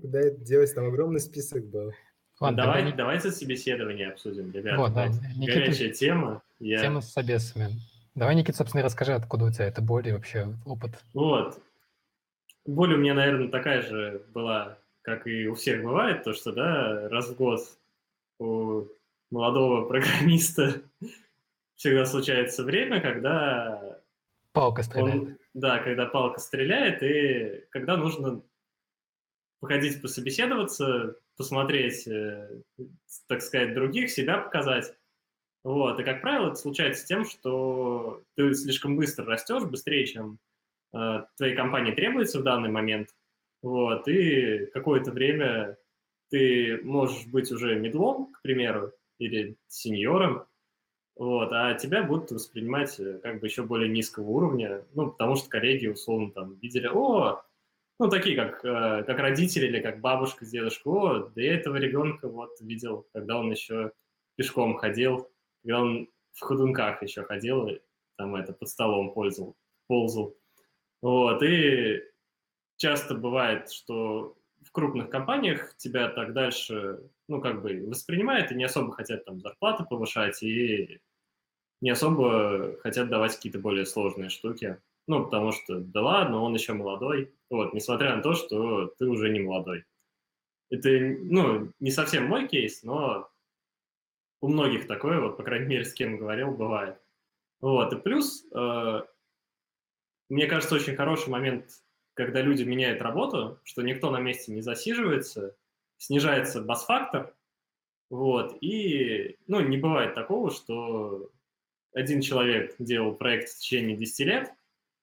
Куда это делать? Там огромный список был. Ладно, Давай, тогда... Давайте собеседование обсудим, ребята. Вот, да. Никита, Горячая тема. Я... Тема с собесами. Давай, Никита, собственно, расскажи, откуда у тебя это боль и вообще опыт. Вот. боль у меня, наверное, такая же была, как и у всех бывает, то, что, да, раз в год у молодого [laughs] программиста всегда случается время, когда... Палка стреляет. Он, да, когда палка стреляет, и когда нужно походить, пособеседоваться, посмотреть, э, так сказать, других, себя показать. Вот. И, как правило, это случается тем, что ты слишком быстро растешь, быстрее, чем э, твоей компании требуется в данный момент. Вот. И какое-то время ты можешь быть уже медлом, к примеру, или сеньором, вот, а тебя будут воспринимать э, как бы еще более низкого уровня, ну, потому что коллеги, условно, там, видели, о, ну, такие, как, э, как родители или как бабушка с дедушкой, о, да я этого ребенка вот видел, когда он еще пешком ходил, когда он в ходунках еще ходил, и там это под столом пользовал, ползал. Вот, и часто бывает, что в крупных компаниях тебя так дальше, ну, как бы воспринимают и не особо хотят там зарплаты повышать, и не особо хотят давать какие-то более сложные штуки. Ну, потому что, да ладно, он еще молодой. Вот, несмотря на то, что ты уже не молодой. Это, ну, не совсем мой кейс, но у многих такое, вот, по крайней мере, с кем говорил, бывает. Вот, и плюс, э, мне кажется, очень хороший момент когда люди меняют работу, что никто на месте не засиживается, снижается бас-фактор, вот, и, ну, не бывает такого, что один человек делал проект в течение 10 лет,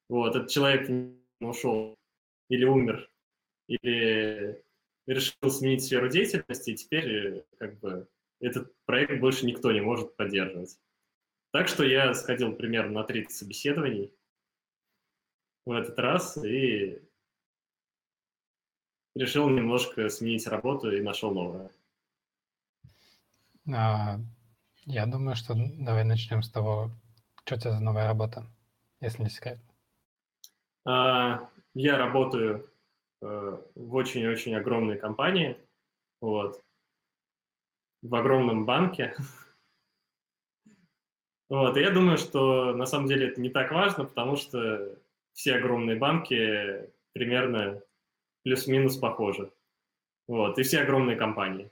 вот, этот человек ушел или умер, или решил сменить сферу деятельности, и теперь, как бы, этот проект больше никто не может поддерживать. Так что я сходил примерно на 30 собеседований, в этот раз и решил немножко сменить работу и нашел новое. А, я думаю, что давай начнем с того, что у тебя за новая работа, если не секрет. А, я работаю э, в очень-очень огромной компании, вот, в огромном банке. Вот, и я думаю, что на самом деле это не так важно, потому что все огромные банки примерно плюс-минус похожи. Вот, и все огромные компании.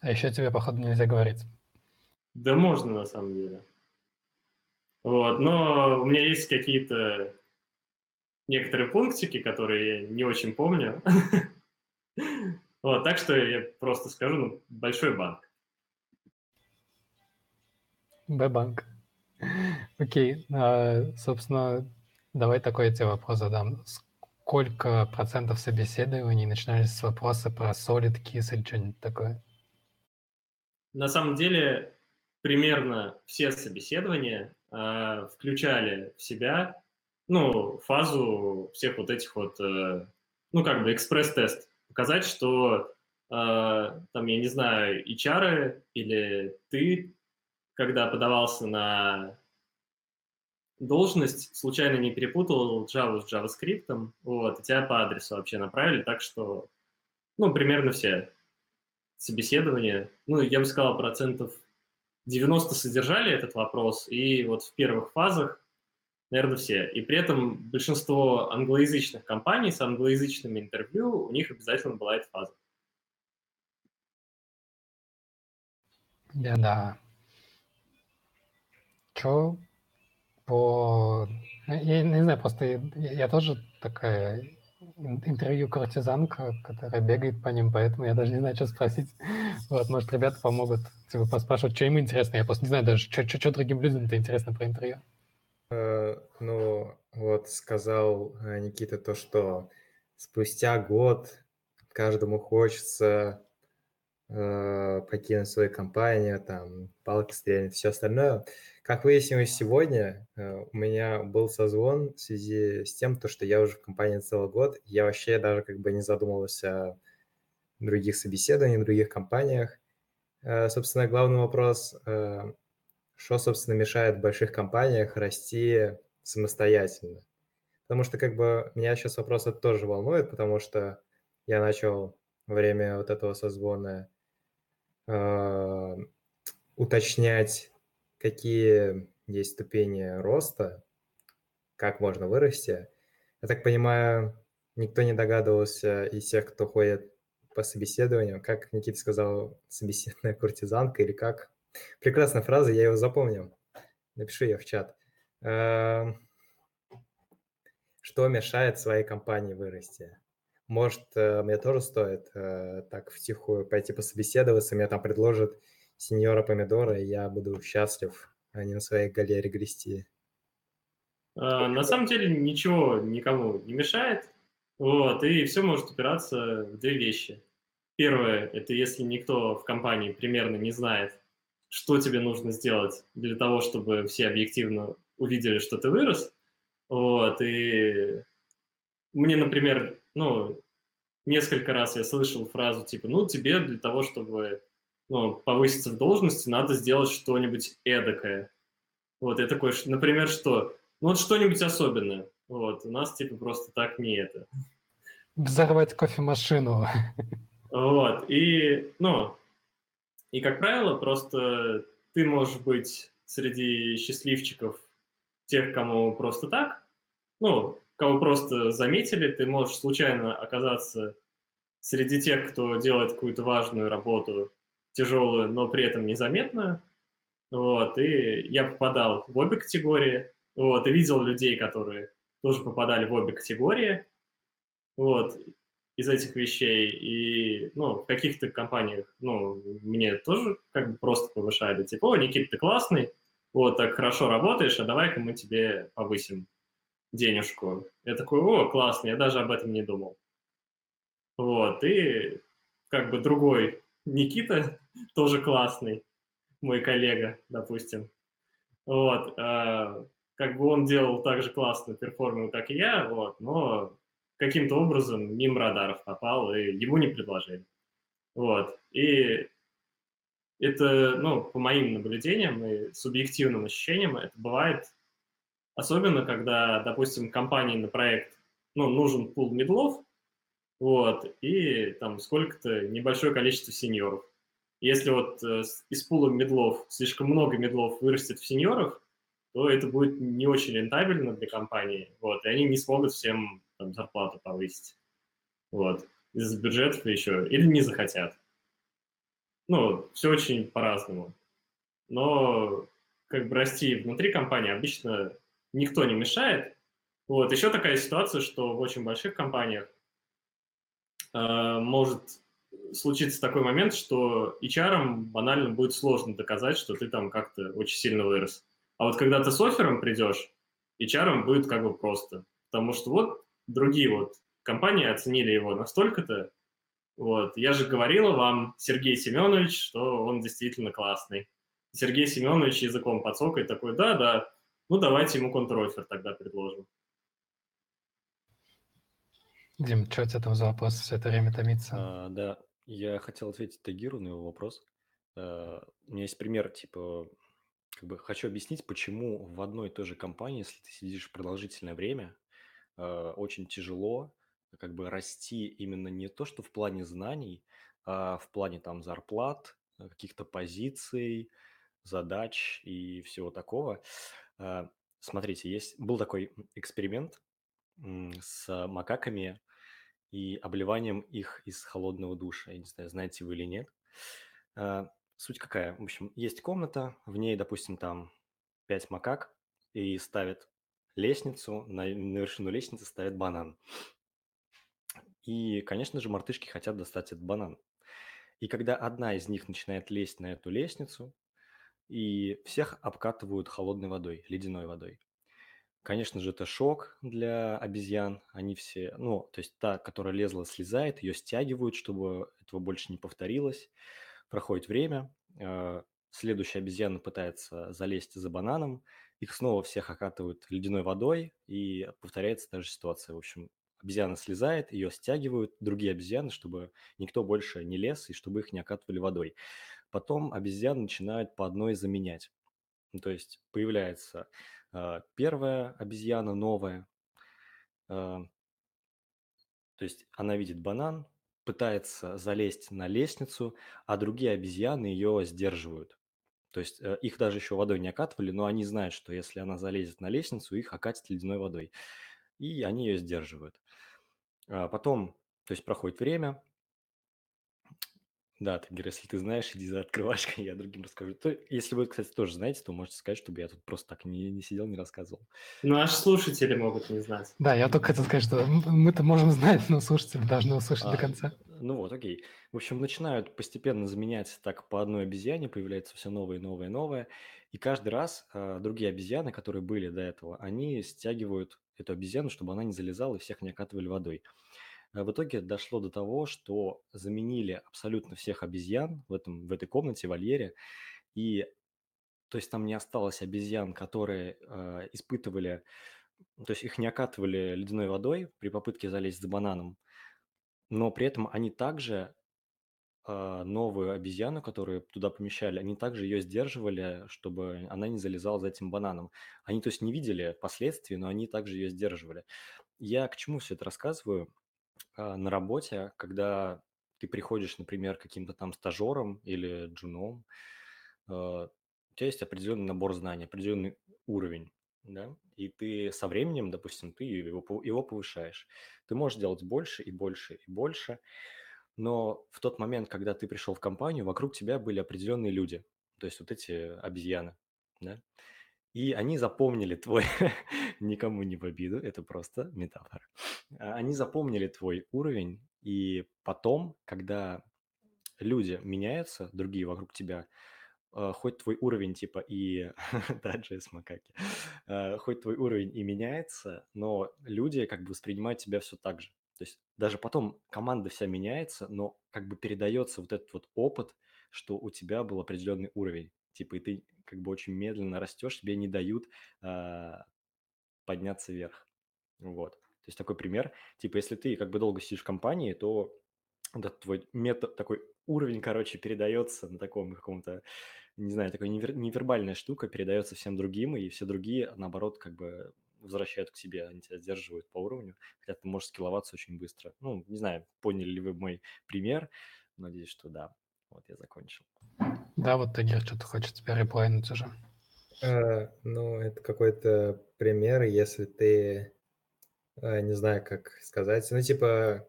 А еще тебе, походу, нельзя говорить. Да можно, на самом деле. Вот, но у меня есть какие-то некоторые пунктики, которые я не очень помню. [laughs] Вот, так что я просто скажу, ну, большой банк. Б-банк. Окей, а, собственно, Давай такой тебе вопрос задам. Сколько процентов собеседований начинались с вопроса про solid keys или что-нибудь такое? На самом деле, примерно все собеседования э, включали в себя ну, фазу всех вот этих вот, э, ну, как бы экспресс-тест. Показать, что э, там, я не знаю, HR или ты, когда подавался на должность случайно не перепутал Java с JavaScript, вот, и тебя по адресу вообще направили, так что, ну, примерно все собеседования, ну, я бы сказал, процентов 90 содержали этот вопрос, и вот в первых фазах, наверное, все. И при этом большинство англоязычных компаний с англоязычными интервью, у них обязательно была эта фаза. Да, да. Чё по... Я не знаю, просто я, я тоже такая интервью-куртизанка, которая бегает по ним, поэтому я даже не знаю, что спросить. [laughs] Вот, может, ребята помогут типа, поспрашивать, что им интересно. Я просто не знаю даже, что, что, что другим людям-то интересно про интервью. Э, ну, вот сказал э, Никита то, что спустя год каждому хочется э, покинуть свою компанию, там, палки стрельнуть, все остальное. Как выяснилось сегодня, э, у меня был созвон в связи с тем, то, что я уже в компании целый год. Я вообще даже как бы не задумывался о других собеседованиях, других компаниях. Э, собственно, главный вопрос, э, что, собственно, мешает в больших компаниях расти самостоятельно? Потому что как бы меня сейчас вопрос это тоже волнует, потому что я начал во время вот этого созвона уточнять какие есть ступени роста, как можно вырасти. Я так понимаю, никто не догадывался из тех, кто ходит по собеседованию, как Никита сказал, собеседная куртизанка или как. Прекрасная фраза, я его запомнил. Напиши ее в чат. Эм, что мешает своей компании вырасти? Может, э, мне тоже стоит э, так втихую пойти пособеседоваться, мне там предложат сеньора помидора, и я буду счастлив, а не на своей галере грести. А, на самом деле ничего никому не мешает. Вот, и все может упираться в две вещи. Первое – это если никто в компании примерно не знает, что тебе нужно сделать для того, чтобы все объективно увидели, что ты вырос. Вот, и мне, например, ну, несколько раз я слышал фразу типа, ну, тебе для того, чтобы ну, повыситься в должности, надо сделать что-нибудь эдакое. Вот, я такой, например, что? Ну, вот что-нибудь особенное. Вот, у нас типа просто так не это. Взорвать кофемашину. Вот, и, ну, и, как правило, просто ты можешь быть среди счастливчиков тех, кому просто так, ну, кого просто заметили, ты можешь случайно оказаться среди тех, кто делает какую-то важную работу, тяжелую, но при этом незаметную. Вот, и я попадал в обе категории, вот, и видел людей, которые тоже попадали в обе категории, вот, из этих вещей. И, ну, в каких-то компаниях, ну, мне тоже как бы просто повышали. Типа, о, Никита, ты классный, вот, так хорошо работаешь, а давай-ка мы тебе повысим денежку. Я такой, о, классно, я даже об этом не думал. Вот, и как бы другой Никита, [laughs] тоже классный, мой коллега, допустим. Вот, э, как бы он делал так же классную перформанс, как и я, вот, но каким-то образом мимо радаров попал, и ему не предложили. Вот, и это, ну, по моим наблюдениям и субъективным ощущениям, это бывает особенно, когда, допустим, компании на проект, ну, нужен пул медлов, вот, и там сколько-то небольшое количество сеньоров. Если вот э, из пула медлов слишком много медлов вырастет в сеньоров, то это будет не очень рентабельно для компании, вот, и они не смогут всем там, зарплату повысить, вот, из бюджетов еще, или не захотят. Ну, все очень по-разному. Но как бы расти внутри компании обычно никто не мешает. Вот, еще такая ситуация, что в очень больших компаниях может случиться такой момент, что HR банально будет сложно доказать, что ты там как-то очень сильно вырос. А вот когда ты с оффером придешь, HR будет как бы просто. Потому что вот другие вот компании оценили его настолько-то. Вот. Я же говорила вам, Сергей Семенович, что он действительно классный. Сергей Семенович языком подсокает такой, да, да, ну давайте ему контрофер тогда предложим. Дим, что у тебя там за вопрос все это время томится? А, да, я хотел ответить Тагиру на его вопрос. А, у меня есть пример, типа, как бы хочу объяснить, почему в одной и той же компании, если ты сидишь продолжительное время, а, очень тяжело как бы расти именно не то, что в плане знаний, а в плане там зарплат, каких-то позиций, задач и всего такого. Смотрите, есть был такой эксперимент с макаками и обливанием их из холодного душа. Я не знаю, знаете вы или нет. А, суть какая? В общем, есть комната, в ней, допустим, там пять макак, и ставят лестницу, на, на вершину лестницы ставят банан. И, конечно же, мартышки хотят достать этот банан. И когда одна из них начинает лезть на эту лестницу, и всех обкатывают холодной водой, ледяной водой. Конечно же, это шок для обезьян. Они все, ну, то есть та, которая лезла, слезает, ее стягивают, чтобы этого больше не повторилось. Проходит время, э, следующая обезьяна пытается залезть за бананом, их снова всех окатывают ледяной водой, и повторяется та же ситуация. В общем, обезьяна слезает, ее стягивают другие обезьяны, чтобы никто больше не лез и чтобы их не окатывали водой. Потом обезьяны начинают по одной заменять. То есть появляется первая обезьяна новая, э, то есть она видит банан, пытается залезть на лестницу, а другие обезьяны ее сдерживают. То есть э, их даже еще водой не окатывали, но они знают, что если она залезет на лестницу, их окатит ледяной водой. И они ее сдерживают. А потом, то есть проходит время, да, Тагир, если ты знаешь, иди за открывашкой, [laughs] я другим расскажу. То, если вы, кстати, тоже знаете, то можете сказать, чтобы я тут просто так не, не сидел, не рассказывал. Ну, аж слушатели могут не знать. Да, я только хотел сказать, что мы-то можем знать, но слушатели должны услышать А, до конца. Ну вот, окей. В общем, начинают постепенно заменять так по одной обезьяне, появляется все новое, новое, новое. И каждый раз а, другие обезьяны, которые были до этого, они стягивают эту обезьяну, чтобы она не залезала и всех не окатывали водой. А В итоге дошло до того, что заменили абсолютно всех обезьян в, этом, в этой комнате, в вольере, и то есть там не осталось обезьян, которые э, испытывали, то есть их не окатывали ледяной водой при попытке залезть за бананом, но при этом они также э, новую обезьяну, которую туда помещали, они также ее сдерживали, чтобы она не залезала за этим бананом. Они, то есть, не видели последствий, но они также ее сдерживали. Я к чему все это рассказываю? А, на работе, когда ты приходишь, например, каким-то там стажером или джуном, а, у тебя есть определенный набор знаний, определенный уровень, да, и ты со временем, допустим, ты его, его повышаешь. Ты можешь делать больше и больше и больше, но в тот момент, когда ты пришел в компанию, вокруг тебя были определенные люди, то есть вот эти обезьяны, да, и они запомнили твой, [laughs] никому не в обиду, это просто метафора. А, Они запомнили твой уровень, и потом, когда люди меняются, другие вокруг тебя, а, хоть твой уровень типа и... [laughs] Да, Джейс Макаки. А, Хоть твой уровень и меняется, но люди как бы воспринимают тебя все так же. То есть даже потом команда вся меняется, но как бы передается вот этот вот опыт, что у тебя был определенный уровень. Типа и ты как бы очень медленно растешь, тебе не дают а, подняться вверх. Вот. То есть такой пример. Типа если ты как бы долго сидишь в компании, то этот твой метод, такой уровень, короче, передается на таком каком-то, не знаю, такой невер- невербальная штука передается всем другим, и все другие, наоборот, как бы возвращают к себе, они тебя сдерживают по уровню, хотя ты можешь скилловаться очень быстро. Ну, не знаю, поняли ли вы мой пример, надеюсь, что да. Вот я закончил. Да, вот Тагир что-то хочет тебя реплайнуть уже. Э, Ну, это какой-то пример, если ты, э, не знаю, как сказать, ну, типа,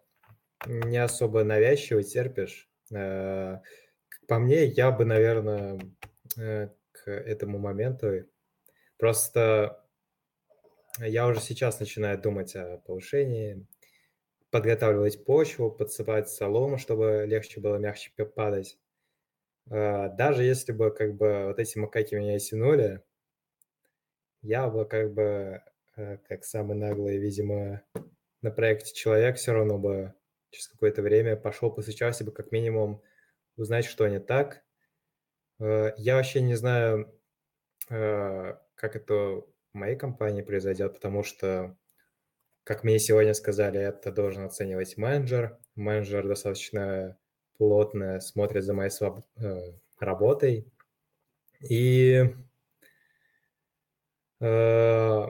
не особо навязчиво терпишь. Э, как По мне, я бы, наверное, к этому моменту просто я уже сейчас начинаю думать о повышении, подготавливать почву, подсыпать солому, чтобы легче было мягче падать. Э, Даже если бы как бы вот эти макаки меня тянули, я бы как бы, э, как самый наглый, видимо, на проекте человек, все равно бы через какое-то время пошел, посвящался бы как минимум узнать, что не так. Э, Я вообще не знаю, э, как это в моей компании произойдет, потому что, как мне сегодня сказали, это должен оценивать менеджер. Менеджер достаточно плотно смотрит за моей своб- э, работой. И Э,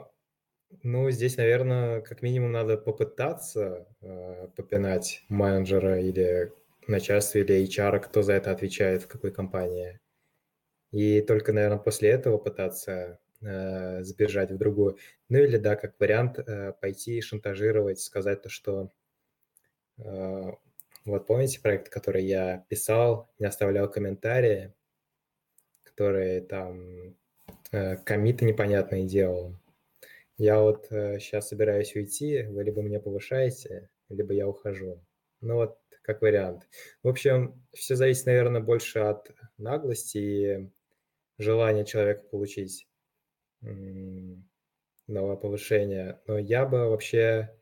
Ну, здесь, наверное, как минимум надо попытаться э, попинать менеджера или начальство, или HR, кто за это отвечает, в какой компании. И только, наверное, после этого пытаться э, сбежать в другую. Ну или, да, как вариант, э, пойти шантажировать, сказать то, что э, вот помните проект, который я писал, не оставлял комментарии, которые там комиты непонятные делал. Я вот сейчас собираюсь уйти, вы либо меня повышаете, либо я ухожу. Ну вот, как вариант. В общем, все зависит, наверное, больше от наглости и желания человека получить новое повышение. Но я бы вообще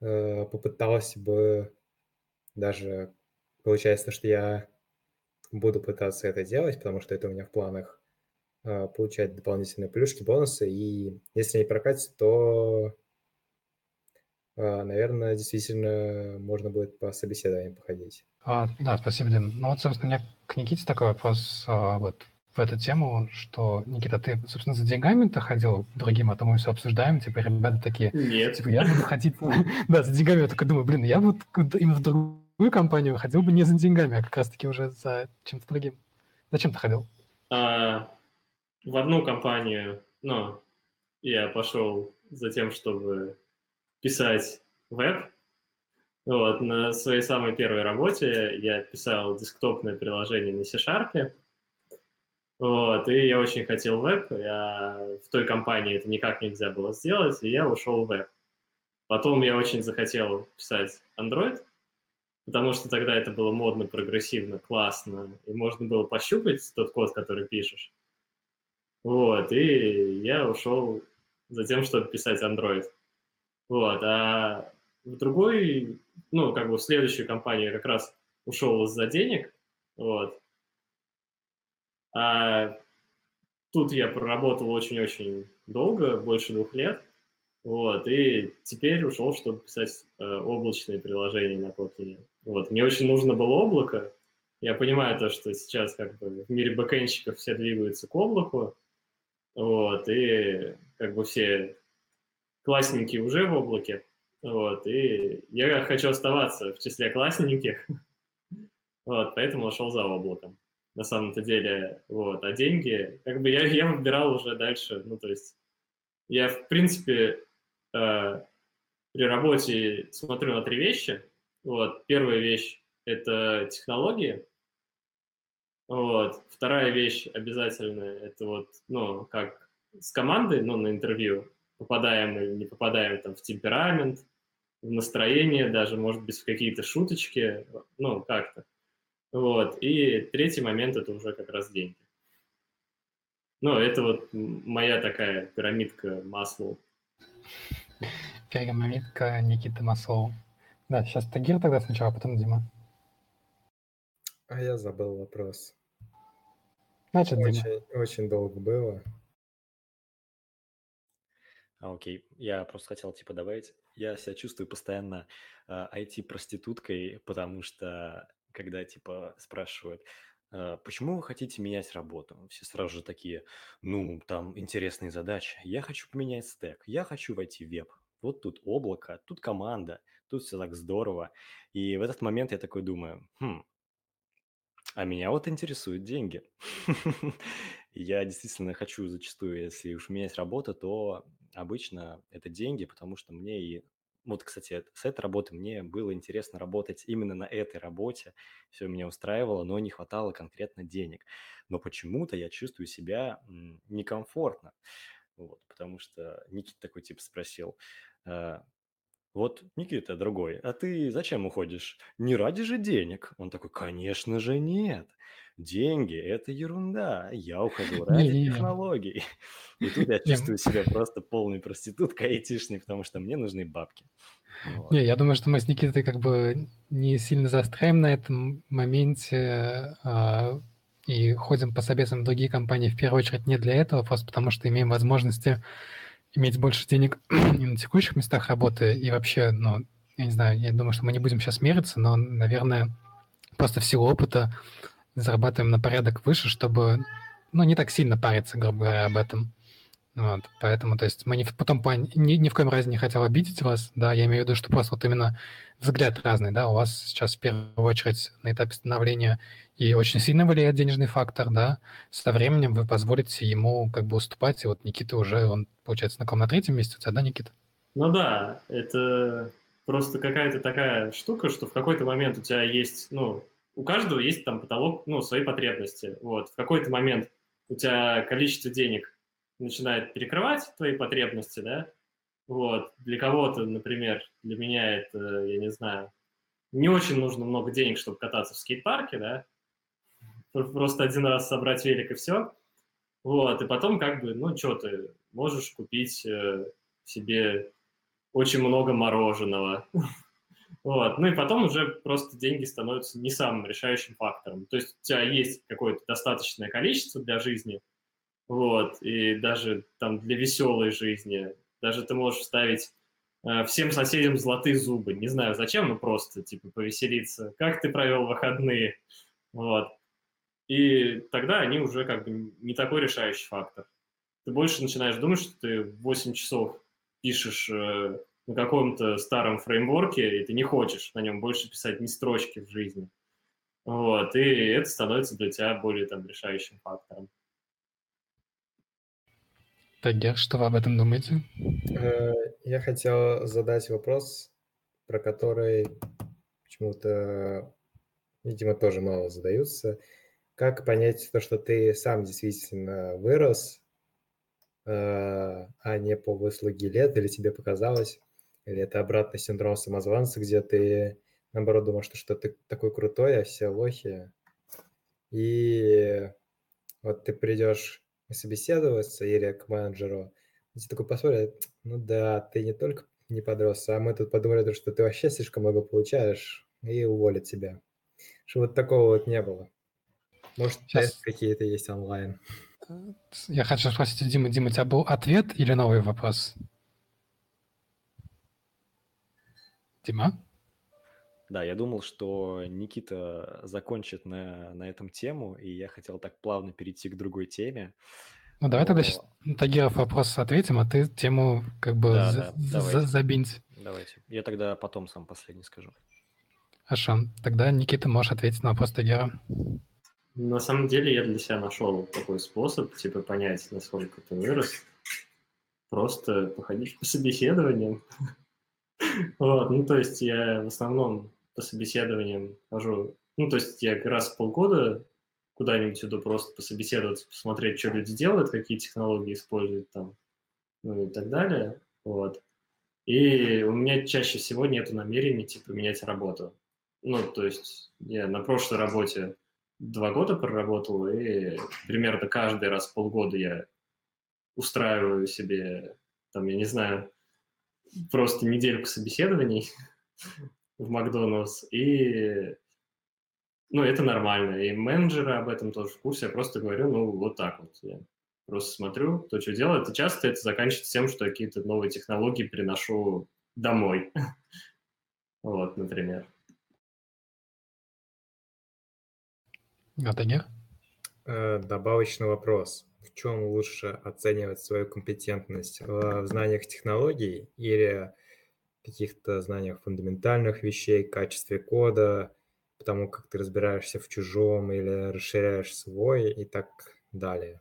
э, попытался бы даже, получается, что я буду пытаться это делать, потому что это у меня в планах, э, получать дополнительные плюшки, бонусы. И если не прокатит, то, э, наверное, действительно можно будет по собеседованиям походить. А, да, спасибо, Дим. Ну вот, собственно, у меня к Никите такой вопрос а, вот в эту тему, что, Никита, ты, собственно, за деньгами-то ходил другим, а то мы все обсуждаем, типа, ребята такие, Нет. типа, я буду ходить, [laughs] да, за деньгами, я такой думаю, блин, я вот именно в другую компанию ходил бы не за деньгами, а как раз-таки уже за чем-то другим. Зачем ты ходил? А, в одну компанию, ну, я пошел за тем, чтобы писать веб, Вот, на своей самой первой работе я писал десктопное приложение на C-Sharp, вот, и я очень хотел веб, я в той компании это никак нельзя было сделать, и я ушел в веб. Потом я очень захотел писать Android, потому что тогда это было модно, прогрессивно, классно, и можно было пощупать тот код, который пишешь. Вот, и я ушел за тем, чтобы писать Android. Вот, а в другой, ну, как бы в следующую компанию я как раз ушел из-за денег, вот. А тут я проработал очень-очень долго, больше двух лет, вот, и теперь ушел, чтобы писать э, облачные приложения на Kotlin. Вот, мне очень нужно было облако. Я понимаю то, что сейчас как бы в мире бэкэнщиков все двигаются к облаку, вот, и как бы все классненькие уже в облаке, вот, и я хочу оставаться в числе классненьких, [laughs] вот, поэтому ушел за облаком, на самом-то деле, вот, а деньги, как бы я, я выбирал уже дальше, ну, то есть я, в принципе, э, при работе смотрю на три вещи, вот, первая вещь – это технологии, вот. Вторая вещь обязательная, это вот, ну, как с командой, ну, на интервью, попадаем или не попадаем там в темперамент, в настроение, даже, может быть, в какие-то шуточки, ну, как-то. Вот. И третий момент – это уже как раз деньги. Ну, это вот моя такая пирамидка Маслоу. Пирамидка Никиты Маслоу. Да, сейчас Тагир тогда сначала, а потом Дима. А я забыл вопрос. Значит, Дима. Очень, очень долго было. А, окей, я просто хотел типа добавить, я себя чувствую постоянно а, IT-проституткой, потому что когда типа спрашивают, а, почему вы хотите менять работу, все сразу же такие, ну, там интересные задачи, я хочу поменять стек, я хочу войти в веб, вот тут облако, тут команда, тут все так здорово. И в этот момент я такой думаю, хм, а меня вот интересуют деньги. [laughs] Я действительно хочу зачастую, если уж у меня есть работа, то обычно это деньги, потому что мне и... Вот, кстати, с этой работы мне было интересно работать именно на этой работе. Все меня устраивало, но не хватало конкретно денег. Но почему-то я чувствую себя некомфортно. Вот, потому что Никит такой тип спросил, «А, вот Никита другой, а ты зачем уходишь? Не ради же денег. Он такой, конечно же нет. Деньги – это ерунда. Я ухожу ради Не-не-не. технологий. [laughs] И тут я чувствую себя просто полной проституткой айтишной, потому что мне нужны бабки. Вот. Не, я думаю, что мы с Никитой как бы не сильно заостряем на этом моменте а, и ходим по советам в другие компании в первую очередь не для этого, просто потому что имеем возможности иметь больше денег [clears throat] и на текущих местах работы, и вообще, ну, я не знаю, я думаю, что мы не будем сейчас мериться, но, наверное, просто в силу опыта зарабатываем на порядок выше, чтобы, ну, не так сильно париться, грубо говоря, об этом. Вот, поэтому, то есть мы не в потом плане, ни, ни в коем разе не хотел обидеть вас, да, я имею в виду, что просто вот именно взгляд разный, да, у вас сейчас в первую очередь на этапе становления и очень сильно влияет денежный фактор, да, со временем вы позволите ему как бы уступать, и вот Никита уже, он, получается, знаком на третьем месте у тебя, да, Никита? Ну да, это просто какая-то такая штука, что в какой-то момент у тебя есть, ну, у каждого есть там потолок, ну, свои потребности. Вот, в какой-то момент у тебя количество денег начинает перекрывать твои потребности, да, вот, для кого-то, например, для меня это, я не знаю, не очень нужно много денег, чтобы кататься в скейт-парке, да, просто один раз собрать велик и все, вот, и потом как бы, ну, что ты, можешь купить э, себе очень много мороженого, вот, ну и потом уже просто деньги становятся не самым решающим фактором, то есть у тебя есть какое-то достаточное количество для жизни, вот, и даже там для веселой жизни, даже ты можешь вставить э, всем соседям золотые зубы, не знаю зачем, но просто, типа, повеселиться, как ты провел выходные, вот, и тогда они уже как бы не такой решающий фактор. Ты больше начинаешь думать, что ты 8 часов пишешь э, на каком-то старом фреймворке, и ты не хочешь на нем больше писать ни строчки в жизни. Вот, и это становится для тебя более там решающим фактором. Тагер, что вы об этом думаете? Э, Я хотел задать вопрос, про который почему-то, видимо, тоже мало задаются. Как понять то, что ты сам действительно вырос, э, а не по выслуге лет, или тебе показалось, или это обратный синдром самозванца, где ты, наоборот, думаешь, что, что ты такой крутой, а все лохи. И вот ты придешь собеседоваться или к менеджеру, и ты такой посмотрит, ну да, ты не только не подрос, а мы тут подумали, что ты вообще слишком много получаешь, и уволят тебя. Что вот такого вот не было. Может, Сейчас. какие-то есть онлайн. Я хочу спросить у Димы. Дима, у тебя был ответ или новый вопрос? Дима? Да, я думал, что Никита закончит на, на этом тему, и я хотел так плавно перейти к другой теме. Ну, давай тогда Но- сейчас на Тагиров вопрос ответим, а ты тему как бы Да, за- да, за- давайте. забинь. Давайте. Я тогда потом сам последний скажу. Хорошо. Тогда, Никита, можешь ответить на вопрос Тагира. На самом деле я для себя нашел такой способ, типа, понять, насколько ты вырос. Просто походить по собеседованиям. Вот, ну, то есть я в основном по собеседованиям хожу, ну, то есть я раз полгода куда-нибудь иду просто пособеседоваться, посмотреть, что люди делают, какие технологии используют там, ну и так далее, вот. И у меня чаще всего нет намерения, типа, менять работу. Ну, то есть я на прошлой работе два года проработал, и примерно каждый раз в полгода я устраиваю себе, там, я не знаю, просто недельку собеседований [laughs] в Макдоналдс, и ну, это нормально. И менеджеры об этом тоже в курсе. Я просто говорю, ну, вот так вот. Я просто смотрю, кто что делает. И часто это заканчивается тем, что я какие-то новые технологии приношу домой. [laughs] Вот, например. А Тагир? Э, Добавочный вопрос. В чем лучше оценивать свою компетентность? В знаниях технологий или каких-то знаниях фундаментальных вещей, качестве кода, потому как ты разбираешься в чужом или расширяешь свой и так далее?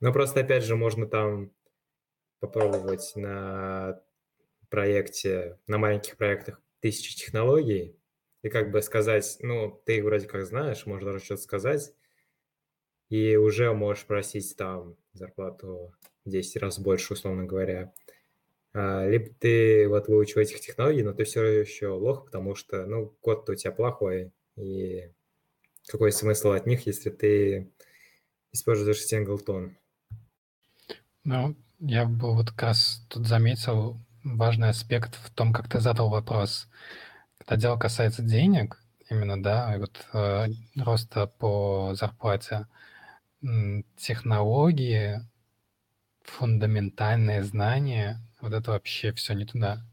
Ну, просто, опять же, можно там попробовать на проекте, на маленьких проектах тысячи технологий, и как бы сказать, ну, ты вроде как знаешь, даже что-то сказать, и уже можешь просить там зарплату в 10 раз больше, условно говоря. А, Либо ты вот выучил этих технологий, но ты все еще лох, потому что, ну, код-то у тебя плохой, и какой смысл от них, если ты используешь синглтон? Ну, я бы вот как раз тут заметил важный аспект в том, как ты задал вопрос. Когда дело касается денег, именно, да, и вот э, роста по зарплате, технологии, фундаментальные знания, вот это вообще все не туда.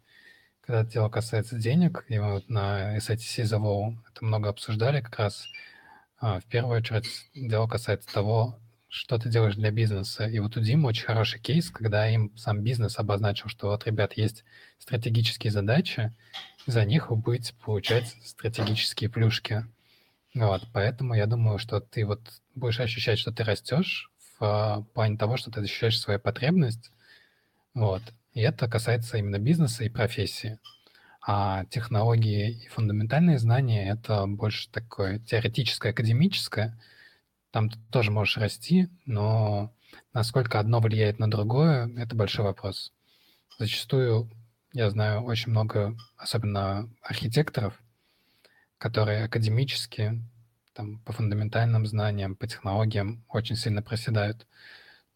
Когда дело касается денег, и вот на SATC The Wall это много обсуждали как раз, а, в первую очередь дело касается того, что ты делаешь для бизнеса. И вот у Димы очень хороший кейс, когда им сам бизнес обозначил, что вот, ребят, есть стратегические задачи, за них вы будете получать стратегические плюшки. Вот, поэтому я думаю, что ты вот будешь ощущать, что ты растешь в а, плане того, что ты ощущаешь свою потребность. Вот. И это касается именно бизнеса и профессии. А технологии и фундаментальные знания — это больше такое теоретическое, академическое. Там ты тоже можешь расти, но насколько одно влияет на другое — это большой вопрос. Зачастую я знаю очень много, особенно архитекторов, которые академически, там, по фундаментальным знаниям, по технологиям очень сильно проседают.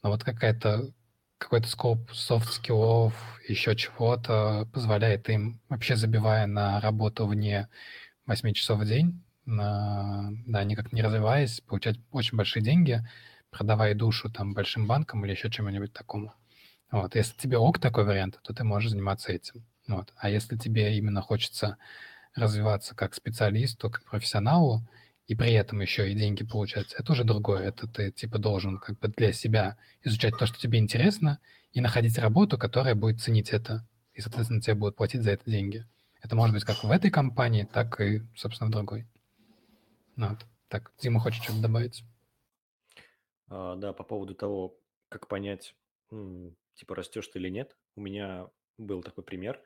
Но вот какая-то какой-то scope софт-скиллов, еще чего-то позволяет им, вообще забивая на работу вне 8 часов в день, на, да, никак не развиваясь, получать очень большие деньги, продавая душу там большим банкам или еще чему-нибудь такому. Вот. Если тебе ок такой вариант, то ты можешь заниматься этим. Вот. А если тебе именно хочется развиваться как специалисту, как профессионалу, и при этом еще и деньги получать, это уже другое. Это ты типа должен как бы для себя изучать то, что тебе интересно, и находить работу, которая будет ценить это, и, соответственно, тебе будут платить за это деньги. Это может быть как в этой компании, так и, собственно, в другой. Ну Вот. Так, Дима хочет что-то добавить? А, да, по поводу того, как понять, типа растешь ты или нет, у меня был такой пример.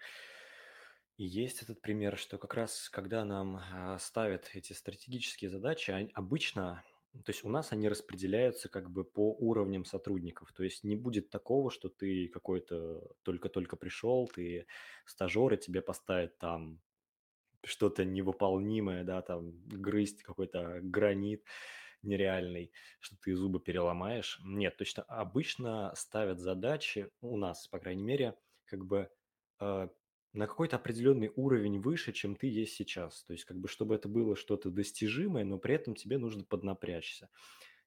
И есть этот пример, что как раз когда нам а, ставят эти стратегические задачи, обычно, то есть у нас они распределяются как бы по уровням сотрудников. То есть не будет такого, что ты какой-то только-только пришел, ты стажер, и тебе поставят там что-то невыполнимое, да, там грызть какой-то гранит нереальный, что ты зубы переломаешь. Нет, точно обычно ставят задачи, у нас, по крайней мере, как бы э, на какой-то определенный уровень выше, чем ты есть сейчас. То есть, как бы, чтобы это было что-то достижимое, но при этом тебе нужно поднапрячься.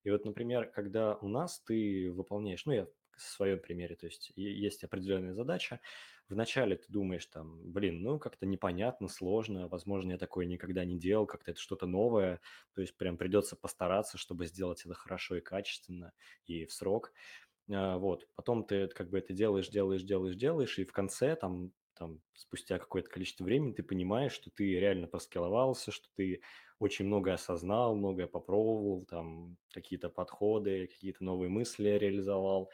И вот, например, когда у нас ты выполняешь, ну, я в своем примере, то есть есть определенная задача, вначале ты думаешь там, блин, ну, как-то непонятно, сложно, возможно, я такое никогда не делал, как-то это что-то новое, то есть прям придется постараться, чтобы сделать это хорошо и качественно, и в срок. А, вот, потом ты как бы это делаешь, делаешь, делаешь, делаешь, и в конце там там спустя какое-то количество времени ты понимаешь, что ты реально проскиловался, что ты очень многое осознал, многое попробовал, там какие-то подходы, какие-то новые мысли реализовал.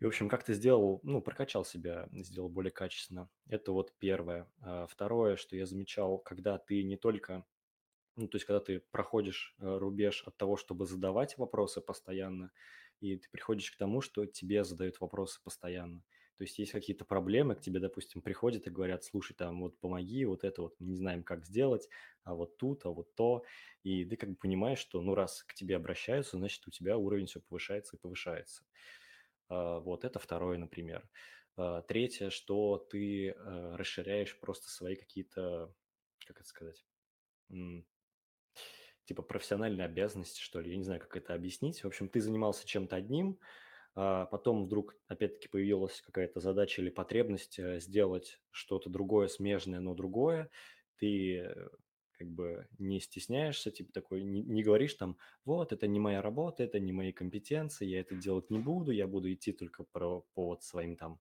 И, в общем, как ты сделал, ну, прокачал себя, сделал более качественно. Это вот первое. А второе, что я замечал, когда ты не только ну, то есть, когда ты проходишь э, рубеж от того, чтобы задавать вопросы постоянно, и ты приходишь к тому, что тебе задают вопросы постоянно. То есть есть какие-то проблемы, к тебе, допустим, приходят и говорят, слушай, там, вот помоги, вот это вот, мы не знаем, как сделать, а вот тут, а вот то. И ты как бы понимаешь, что, ну, раз к тебе обращаются, значит, у тебя уровень все повышается и повышается. А, вот это второе, например. А, третье, что ты э, расширяешь просто свои какие-то, как это сказать, типа профессиональные обязанности, что ли, я не знаю, как это объяснить. В общем, ты занимался чем-то одним, а потом вдруг опять-таки появилась какая-то задача или потребность э, сделать что-то другое, смежное, но другое, ты э, как бы не стесняешься, типа такой, не, не говоришь там, вот, это не моя работа, это не мои компетенции, я это делать не буду, я буду идти только про, по вот своим там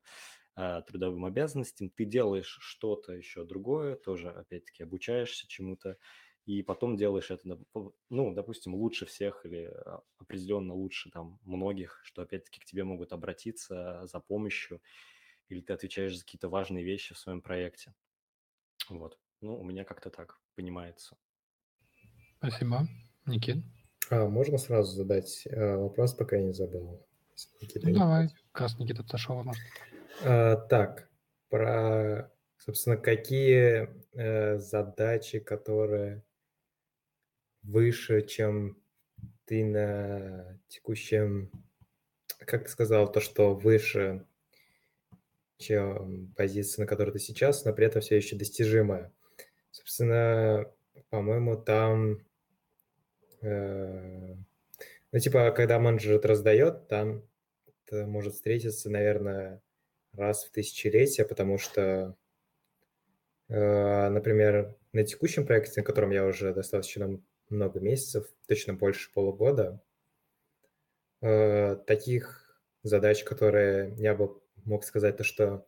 а, трудовым обязанностям. Ты делаешь что-то еще другое, тоже опять-таки обучаешься чему-то, и потом делаешь это, ну, допустим, лучше всех или а, определенно лучше там многих, что опять-таки к тебе могут обратиться за помощью, или ты отвечаешь за какие-то важные вещи в своем проекте. Вот. Ну, у меня как-то так понимается. Спасибо. Никит? А, можно сразу задать а, вопрос, пока я не забыл? Никита ну, давай, как раз Никита Ташова может. А, так, про, собственно, какие э, задачи, которые выше, чем ты на текущем, как ты сказал, то, что выше, чем позиция, на которой ты сейчас, но при этом все еще достижимая. Собственно, по-моему, там, э, ну, типа, когда менеджер это раздает, там это может встретиться, наверное, раз в тысячелетие, потому что, э, например, на текущем проекте, на котором я уже достаточно много месяцев, точно больше полугода. Э, таких задач, которые я бы мог сказать, то, что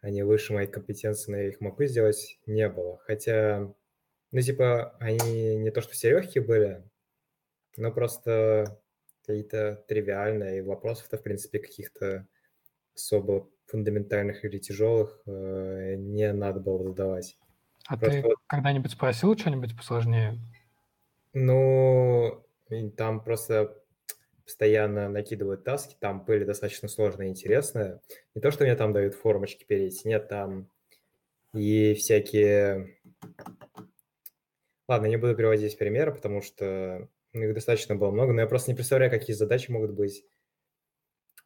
они выше моей компетенции, но я их могу сделать, не было. Хотя, ну, типа, они не то, что все легкие были, но просто какие-то тривиальные, и вопросов-то, в принципе, каких-то особо фундаментальных или тяжелых э, не надо было задавать. А Просто ты вот... когда-нибудь спросил что-нибудь посложнее? Ну, там просто постоянно накидывают таски, там были достаточно сложные и интересные. Не то, что мне там дают формочки перейти, нет, там и всякие... Ладно, не буду приводить примеры, потому что их достаточно было много, но я просто не представляю, какие задачи могут быть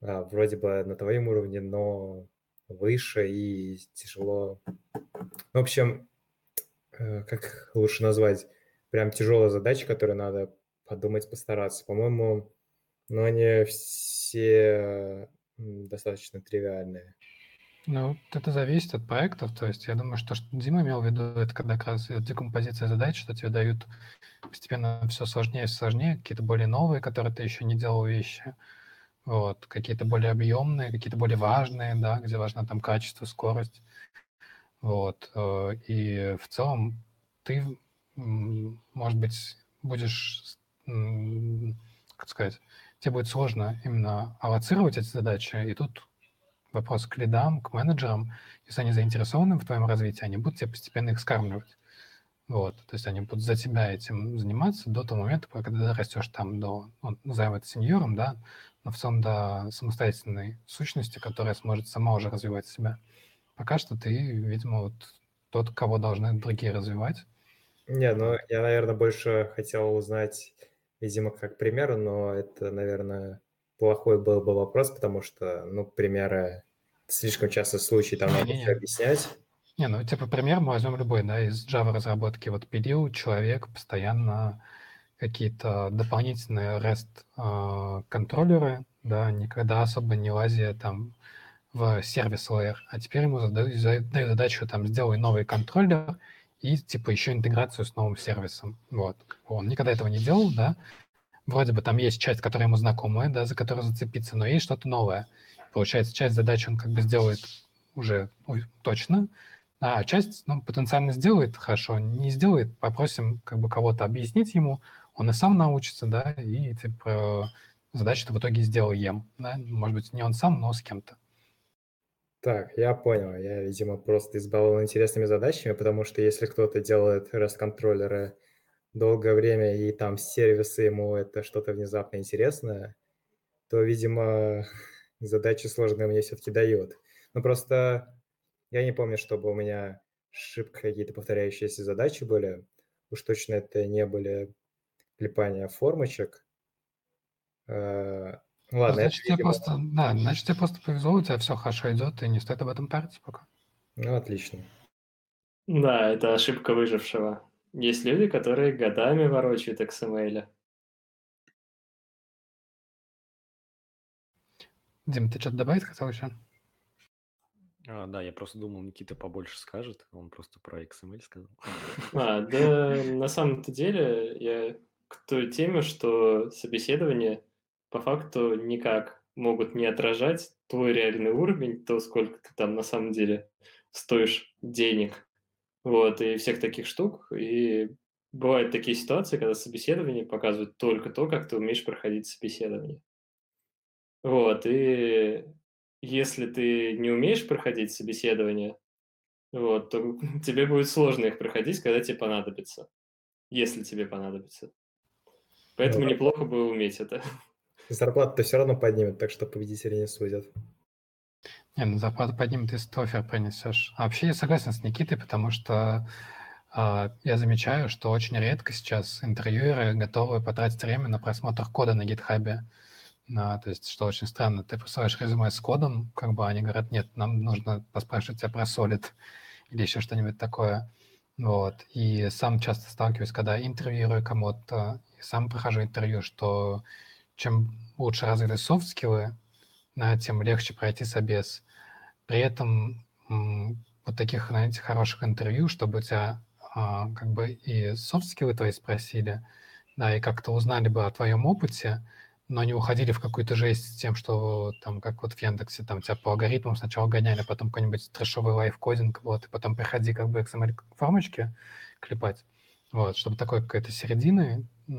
а, вроде бы на твоем уровне, но выше и тяжело. В общем, э, как лучше назвать? Прям тяжелая задача, которую надо подумать, постараться. По-моему, но они все достаточно тривиальные. Ну, это зависит от проектов. То есть я думаю, что, что Дима имел в виду, это когда как раз декомпозиция задач, что тебе дают постепенно все сложнее и сложнее, какие-то более новые, которые ты еще не делал вещи, вот, какие-то более объемные, какие-то более важные, да, где важно там качество, скорость. Вот. Э, и в целом ты может быть, будешь, как сказать, тебе будет сложно именно аллоцировать эти задачи, и тут вопрос к лидам, к менеджерам. Если они заинтересованы в твоем развитии, они будут тебе постепенно их скармливать. Вот, то есть они будут за тебя этим заниматься до того момента, когда ты растешь там до, ну, назовем это сеньором, да, но в целом до самостоятельной сущности, которая сможет сама уже развивать себя. Пока что ты, видимо, вот тот, кого должны другие развивать. Не, ну я, наверное, больше хотел узнать, видимо, как пример, но это, наверное, плохой был бы вопрос, потому что, ну, примеры слишком часто случаи, там надо все объяснять. Не, ну, типа, пример мы возьмем любой, да, из Java разработки. Вот пилил человек постоянно какие-то дополнительные REST э, контроллеры, да, никогда особо не лазя там в сервис layer, а теперь ему задают, задают задачу там сделай новый контроллер и типа еще интеграцию с новым сервисом. Вот. Он никогда этого не делал, да. Вроде бы там есть часть, которая ему знакомая, да, за которую зацепиться, но есть что-то новое. Получается, часть задач он как бы сделает уже точно, а часть ну, потенциально сделает хорошо, не сделает, попросим как бы кого-то объяснить ему, он и сам научится, да, и типа задачу-то в итоге сделал ем, да, может быть, не он сам, но с кем-то. Так, я понял. Я, видимо, просто избалован интересными задачами, потому что если кто-то делает REST-контроллеры долгое время, и там сервисы ему это что-то внезапно интересное, то, видимо, [laughs] задачи сложные мне все-таки дает. Но просто я не помню, чтобы у меня шибко какие-то повторяющиеся задачи были. Уж точно это не были клепания формочек. Э, ну, ладно, значит, это, тебе видимо... просто, да, значит, тебе просто повезло, у тебя все хорошо идет, и не стоит об этом париться пока. Ну, отлично. Да, это ошибка выжившего. Есть люди, которые годами ворочают XML. Дим, ты что-то добавить хотел еще? А, да, я просто думал, Никита побольше скажет, он просто про XML сказал. А, да, на самом-то деле я к той теме, что собеседование по факту никак могут не отражать твой реальный уровень, то, сколько ты там на самом деле стоишь денег. Вот, и всех таких штук. И бывают такие ситуации, когда собеседование показывает только то, как ты умеешь проходить собеседование. Вот, и если ты не умеешь проходить собеседование, вот, то [laughs] тебе будет сложно их проходить, когда тебе понадобится. Если тебе понадобится. Поэтому ну, неплохо бы уметь это. [laughs] Зарплату-то все равно поднимет, так что победители не судят. Не, ну зарплату поднимет, если ты офер принесешь. А вообще я согласен с Никитой, потому что э, я замечаю, что очень редко сейчас интервьюеры готовы потратить время на просмотр кода на гитхабе. А, то есть, что очень странно, ты присылаешь резюме с кодом, как бы они говорят, нет, нам нужно поспрашивать тебя про Solid или еще что-нибудь такое. Вот. И сам часто сталкиваюсь, когда интервьюирую кому-то, сам прохожу интервью, что чем лучше развиты софт-скиллы, тем легче пройти собес. При этом вот таких, знаете, хороших интервью, чтобы у тебя а, как бы и софт-скиллы твои спросили, да, и как-то узнали бы о твоем опыте, но не уходили в какую-то жесть с тем, что там, как вот в Яндексе, там тебя по алгоритмам сначала гоняли, потом какой-нибудь трешовый лайфкодинг, вот, и потом приходи как бы XML-формочки клепать. Вот, чтобы такой какой-то середины э,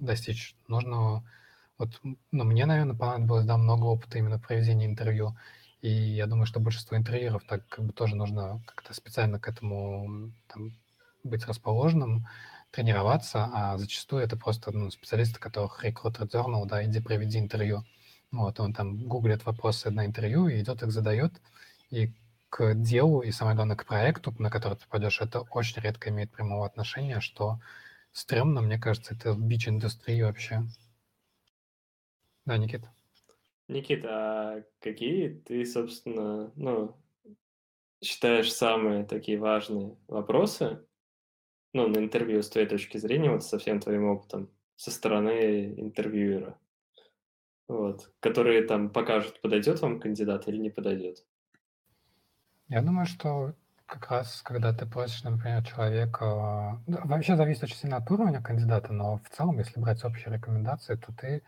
достичь, нужно... Вот, ну, мне, наверное, понадобилось, да, много опыта именно проведения интервью, и я думаю, что большинство интервьюеров так как бы тоже нужно как-то специально к этому там, быть расположенным, тренироваться, а зачастую это просто ну, специалисты, которых рекрутер дернул, да, иди проведи интервью. Вот, он там гуглит вопросы на интервью и идет их задает, и к делу, и самое главное, к проекту, на который ты пойдешь, это очень редко имеет прямого отношения, что стрёмно, мне кажется, это бич индустрии вообще. Да, Никита? Никита, а какие ты, собственно, ну, считаешь самые такие важные вопросы, ну, на интервью с твоей точки зрения, вот со всем твоим опытом, со стороны интервьюера, вот, которые там покажут, подойдет вам кандидат или не подойдет? Я думаю, что как раз, когда ты просишь, например, человека... Да, вообще зависит очень сильно от уровня кандидата, но в целом, если брать общие рекомендации, то ты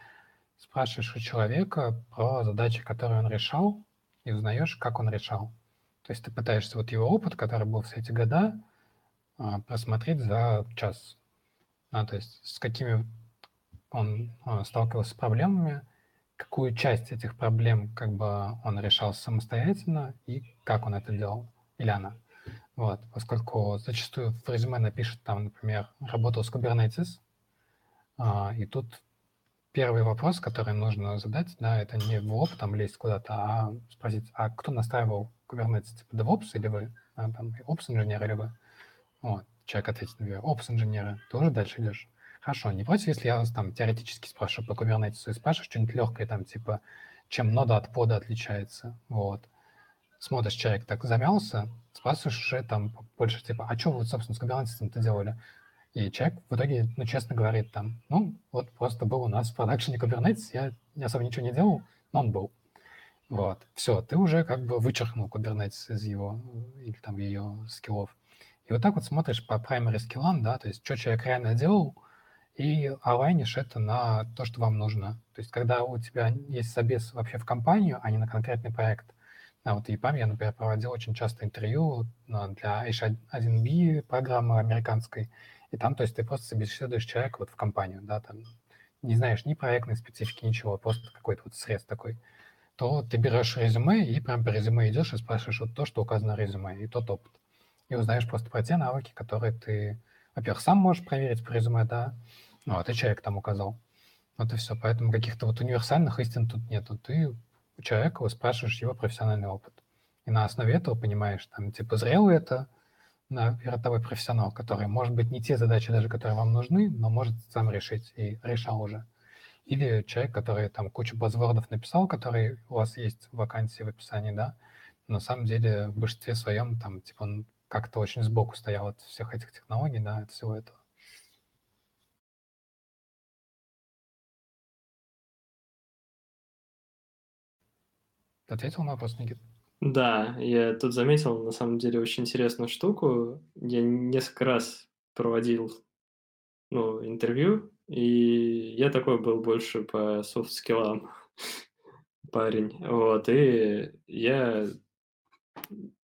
спрашиваешь у человека про задачи, которые он решал, и узнаешь, как он решал. То есть ты пытаешься вот его опыт, который был все эти года, а, просмотреть за час. А, то есть с какими он а, сталкивался с проблемами, какую часть этих проблем как бы он решал самостоятельно и как он это делал, или она. Вот, поскольку зачастую в резюме напишет там, например, работал с Kubernetes, а, и тут первый вопрос, который нужно задать, да, это не в лоб там лезть куда-то, а спросить, а кто настраивал Kubernetes, типа DevOps или вы, а, там, Ops инженер или вы? Вот, человек ответит, например, Ops инженера, ты уже дальше идешь. Хорошо, не против, если я вас там теоретически спрашиваю по Kubernetes и спрашиваю что-нибудь легкое, там, типа, чем нода от пода отличается, вот. Смотришь, человек так замялся, спрашиваешь уже там больше, типа, а что вы, собственно, с Kubernetes-то делали? И человек в итоге, ну, честно говорит там, ну, вот просто был у нас в продакшене Kubernetes, я особо ничего не делал, но он был. Вот, все, ты уже как бы вычеркнул Kubernetes из его, или там ее скиллов. И вот так вот смотришь по primary скиллам, да, то есть что человек реально делал, и алайнишь это на то, что вам нужно. То есть когда у тебя есть собес вообще в компанию, а не на конкретный проект. Да, вот EPAM я, например, проводил очень часто интервью для H1B программы американской, и там, то есть ты просто собеседуешь человека вот в компанию, да, там не знаешь ни проектной специфики, ничего, просто какой-то вот срез такой, то ты берешь резюме и прям по резюме идешь и спрашиваешь вот то, что указано в резюме, и тот опыт. И узнаешь просто про те навыки, которые ты во-первых, сам можешь проверить по резюме, да, ну, а ты человек там указал. Вот и все. Поэтому каких-то вот универсальных истин тут нету. Ты у человека спрашиваешь его профессиональный опыт. И на основе этого понимаешь, там, типа, зрелый это на ротовой профессионал, который, может быть, не те задачи даже, которые вам нужны, но может сам решить и решал уже. Или человек, который там кучу базвордов написал, который у вас есть в вакансии в описании, да, на самом деле в большинстве своем там, типа, он как-то очень сбоку стоял от всех этих технологий, да, от всего этого. Ответил на вопрос, Никит? Да, я тут заметил, на самом деле, очень интересную штуку. Я несколько раз проводил ну, интервью, и я такой был больше по софт-скиллам [laughs] парень. Вот, и я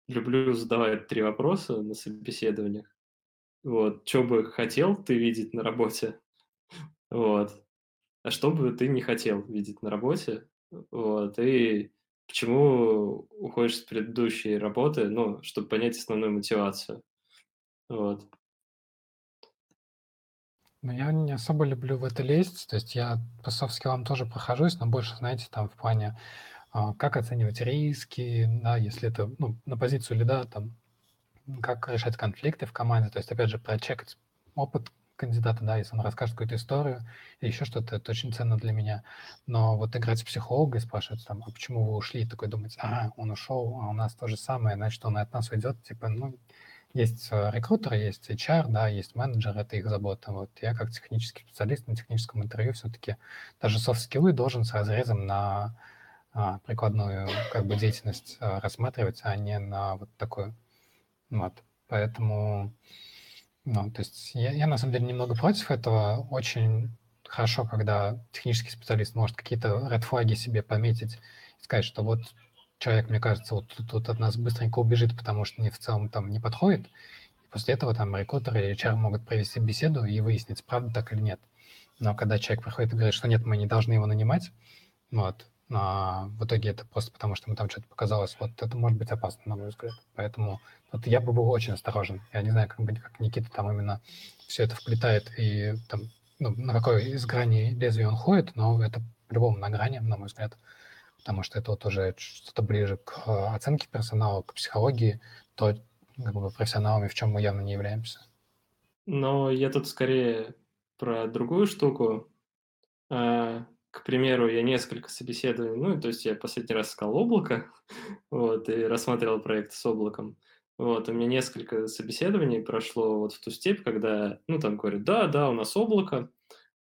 люблю задавать три вопроса на собеседованиях. Вот, что бы хотел ты видеть на работе? [laughs] Вот. А что бы ты не хотел видеть на работе? Вот. И почему уходишь с предыдущей работы, ну, чтобы понять основную мотивацию. Вот. Ну, я не особо люблю в это лезть, то есть я по софт-скиллам тоже прохожусь, но больше, знаете, там в плане а, как оценивать риски, да, если это ну, на позицию лида, там, как решать конфликты в команде, то есть, опять же, прочекать опыт кандидата, да, если он расскажет какую-то историю или еще что-то, это очень ценно для меня. Но вот играть с психологом и спрашивать там, а почему вы ушли, и такой думать, а, он ушел, а у нас то же самое, значит, он от нас уйдет, типа, ну, есть э, рекрутеры, есть HR, да, есть менеджер, это их забота. Вот я как технический специалист на техническом интервью все-таки даже софт-скиллы должен с разрезом на а, прикладную как бы деятельность а, рассматривать, а не на вот такую. Вот. Поэтому, ну, то есть я, я на самом деле немного против этого. Очень хорошо, когда технический специалист может какие-то red флаги себе пометить и сказать, что вот человек, мне кажется, вот тут, тут от нас быстренько убежит, потому что не в целом там не подходит. И после этого там рекрутер или HR могут провести беседу и выяснить, правда так или нет. Но когда человек приходит и говорит, что нет, мы не должны его нанимать, вот, а в итоге это просто потому, что ему там что-то показалось. Вот это может быть опасно, на мой взгляд. Поэтому вот я бы был очень осторожен. Я не знаю, как, бы, как Никита там именно все это вплетает и там, ну, на какой из граней лезвия он ходит, но это по-любому на грани, на мой взгляд. Потому что это вот уже что-то ближе к а, оценке персонала, к психологии, то как бы, профессионалами, в чем мы явно не являемся. Но я тут скорее про другую штуку. К примеру, я несколько собеседований, ну, то есть я последний раз искал облако, [laughs] вот, и рассматривал проект с облаком. Вот, у меня несколько собеседований прошло вот в ту степь, когда, ну, там говорят, да, да, у нас облако,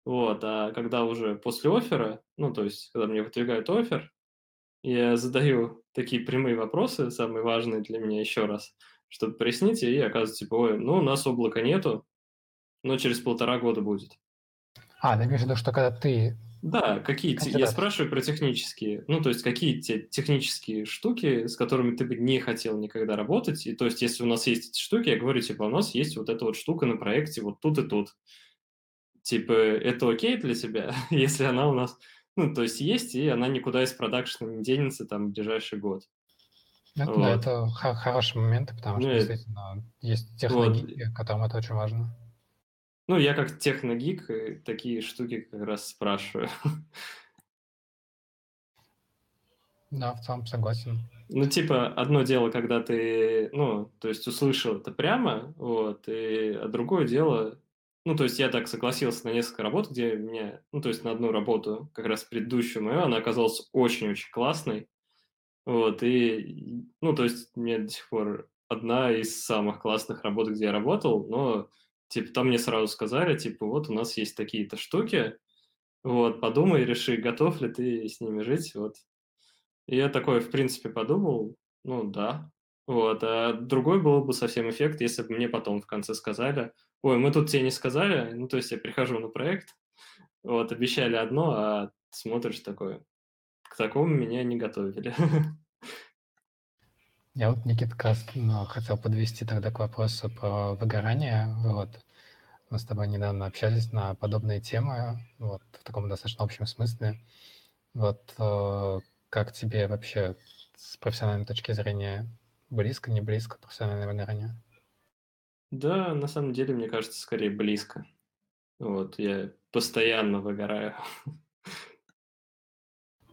вот, а когда уже после оффера, ну, то есть, когда мне выдвигают офер, я задаю такие прямые вопросы, самые важные для меня еще раз, чтобы прояснить, и оказывается, типа, ой, ну, у нас облака нету, но через полтора года будет. А, ты имеешь в виду, что когда ты да, какие те, я спрашиваю про технические, ну, то есть какие те технические штуки, с которыми ты бы не хотел никогда работать, и то есть если у нас есть эти штуки, я говорю, типа, у нас есть вот эта вот штука на проекте вот тут и тут. Типа, это окей для тебя, [laughs] если она у нас Ну, то есть есть, и она никуда из продакшена не денется там в ближайший год. Это, да, это хо- хорошие моменты, потому что Ну, действительно есть технологии, которым это очень важно. Ну, я как техногик э, такие штуки как раз спрашиваю. Да, в целом согласен. Ну, типа, одно дело, когда ты, ну, то есть услышал это прямо, вот, и, а другое дело, ну, то есть я так согласился на несколько работ, где меня, ну, то есть на одну работу, как раз предыдущую мою, она оказалась очень-очень классной, вот, и, ну, то есть мне до сих пор одна из самых классных работ, где я работал, но, типа, там мне сразу сказали, типа, вот у нас есть такие-то штуки, вот, подумай, реши, готов ли ты с ними жить, вот, и я такой, в принципе, подумал, ну да. Вот. А другой был бы совсем эффект, если бы мне потом в конце сказали, ой, мы тут тебе не сказали, ну то есть я прихожу на проект, вот, обещали одно, а смотришь такое, к такому меня не готовили. [laughs] Я вот, Никита, как раз ну, хотел подвести тогда к вопросу про выгорание. Вот. Мы с тобой недавно общались на подобные темы, вот, в таком достаточно общем смысле. Вот э, как тебе вообще с профессиональной точки зрения близко, не близко профессиональное выгорание? Да, на самом деле, мне кажется, скорее близко. Вот, я постоянно выгораю.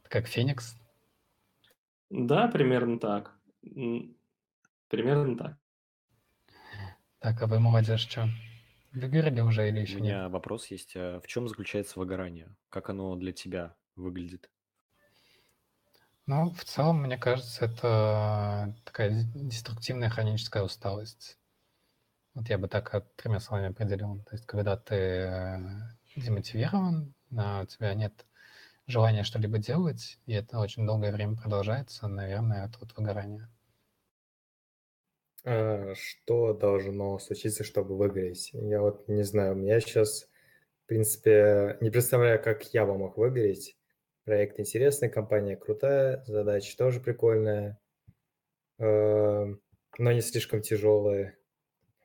Как Феникс? Да, примерно так. Примерно так. Так, а вы, молодежь, что? Выгорели уже или У еще нет? меня вопрос есть. а В чем заключается выгорание? Как оно для тебя выглядит? Ну, в целом, мне кажется, это такая деструктивная хроническая усталость. Вот я бы так тремя словами определил. То есть, когда ты э, демотивирован, а у тебя нет желания что-либо делать, и это очень долгое время продолжается, наверное, это вот выгорание. А, Что должно случиться, чтобы выгореть? Я вот не знаю, у меня сейчас, в принципе, не представляю, как я бы мог выгореть. Проект интересный, компания крутая, задача тоже прикольная, но не слишком тяжелая,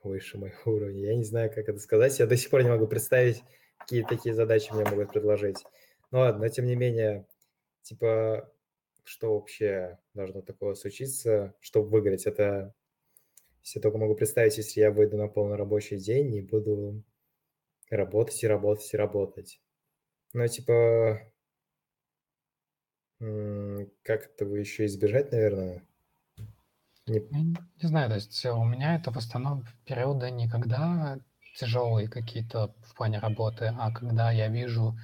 выше моего [laughs] уровня. Я не знаю, как это сказать. Я до сих пор не могу представить, какие такие задачи мне могут предложить. Ну ладно, но тем не менее, типа, что вообще должно такого случиться, чтобы выиграть? Это я только могу представить, если я выйду на полный рабочий день и буду работать и работать и работать. Ну, типа, как этого еще избежать, наверное? Не- не знаю, то есть у меня это в основном периоды не когда тяжелые какие-то в плане работы, а когда я вижу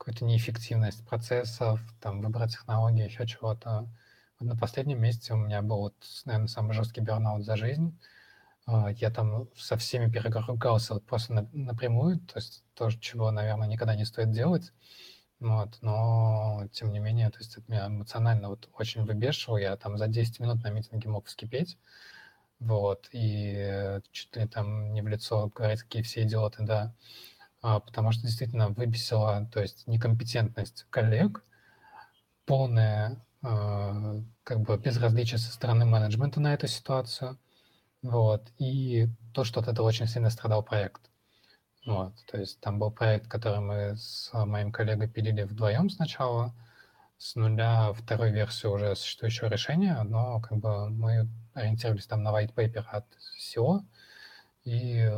какую-то неэффективность процессов, там, выбора технологий, еще чего-то. Вот на последнем месяце у меня был, вот, наверное, самый жесткий бернаут за жизнь. А, Я там со всеми переругался вот просто на- напрямую, то есть то, чего, наверное, никогда не стоит делать. Вот, но тем не менее, то есть это меня эмоционально вот очень выбешивало. Я там за 10 минут на митинге мог вскипеть. Вот, и чуть ли там не в лицо говорить, какие все идиоты, да. А, потому что действительно выбесила, то есть некомпетентность коллег, полное э, как бы безразличие со стороны менеджмента на эту ситуацию. Вот, и то, что от этого очень сильно страдал проект. Вот, то есть там был проект, который мы с моим коллегой пилили вдвоем сначала, с нуля второй версию уже существующего решения, но как бы мы ориентировались там на white paper от SEO, и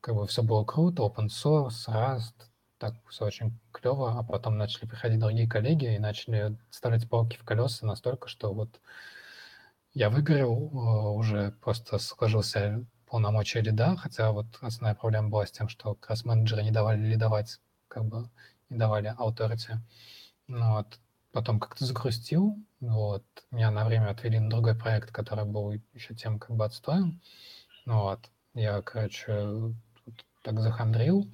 как бы все было круто, open source, Rust, так все очень клево, а потом начали приходить другие коллеги и начали ставить палки в колеса настолько, что вот я выиграл, э, уже просто сложился полномочия лида, хотя вот основная проблема была с тем, что как раз менеджеры не давали лидовать, как бы не давали authority. Ну, вот. Потом как-то загрустил, вот. Меня на время отвели на другой проект, который был еще тем как бы отстоем. Ну, вот. Я, короче, так захандрил,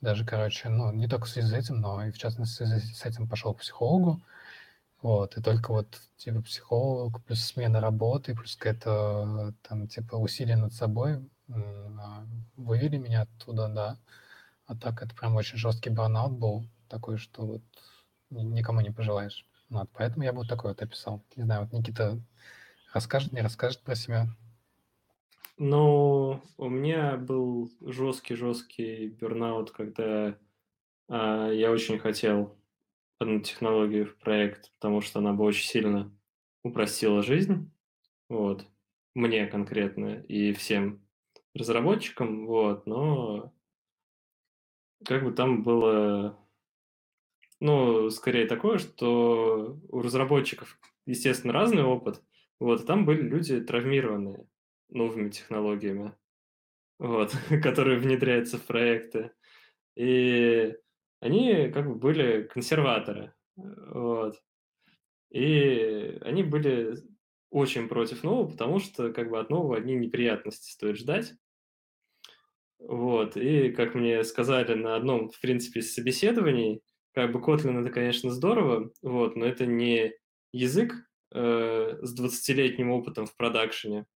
даже, короче, ну, не только в связи с этим, но и в частности с этим пошел к психологу, вот, и только вот, типа, психолог, плюс смена работы, плюс какая-то, там, типа, усилие над собой а, вывели меня оттуда, да. А так это прям очень жесткий бурнаут был, такой, что вот ни- никому не пожелаешь. Вот, поэтому я бы вот такой вот описал. Не знаю, вот Никита расскажет, не расскажет про себя? Ну, у меня был жесткий-жесткий бернаут, когда а, я очень хотел одну технологию в проект, потому что она бы очень сильно упростила жизнь, вот, мне конкретно и всем разработчикам, вот, но как бы там было, ну, скорее такое, что у разработчиков, естественно, разный опыт, вот, там были люди травмированные новыми технологиями, вот, [laughs] которые внедряются в проекты. И они как бы были консерваторы, вот. И они были очень против нового, потому что как бы от нового одни неприятности стоит ждать. Вот, и как мне сказали на одном, в принципе, из собеседований, как бы Kotlin это, конечно, здорово, вот, но это не язык э, с 20-летним опытом в продакшене.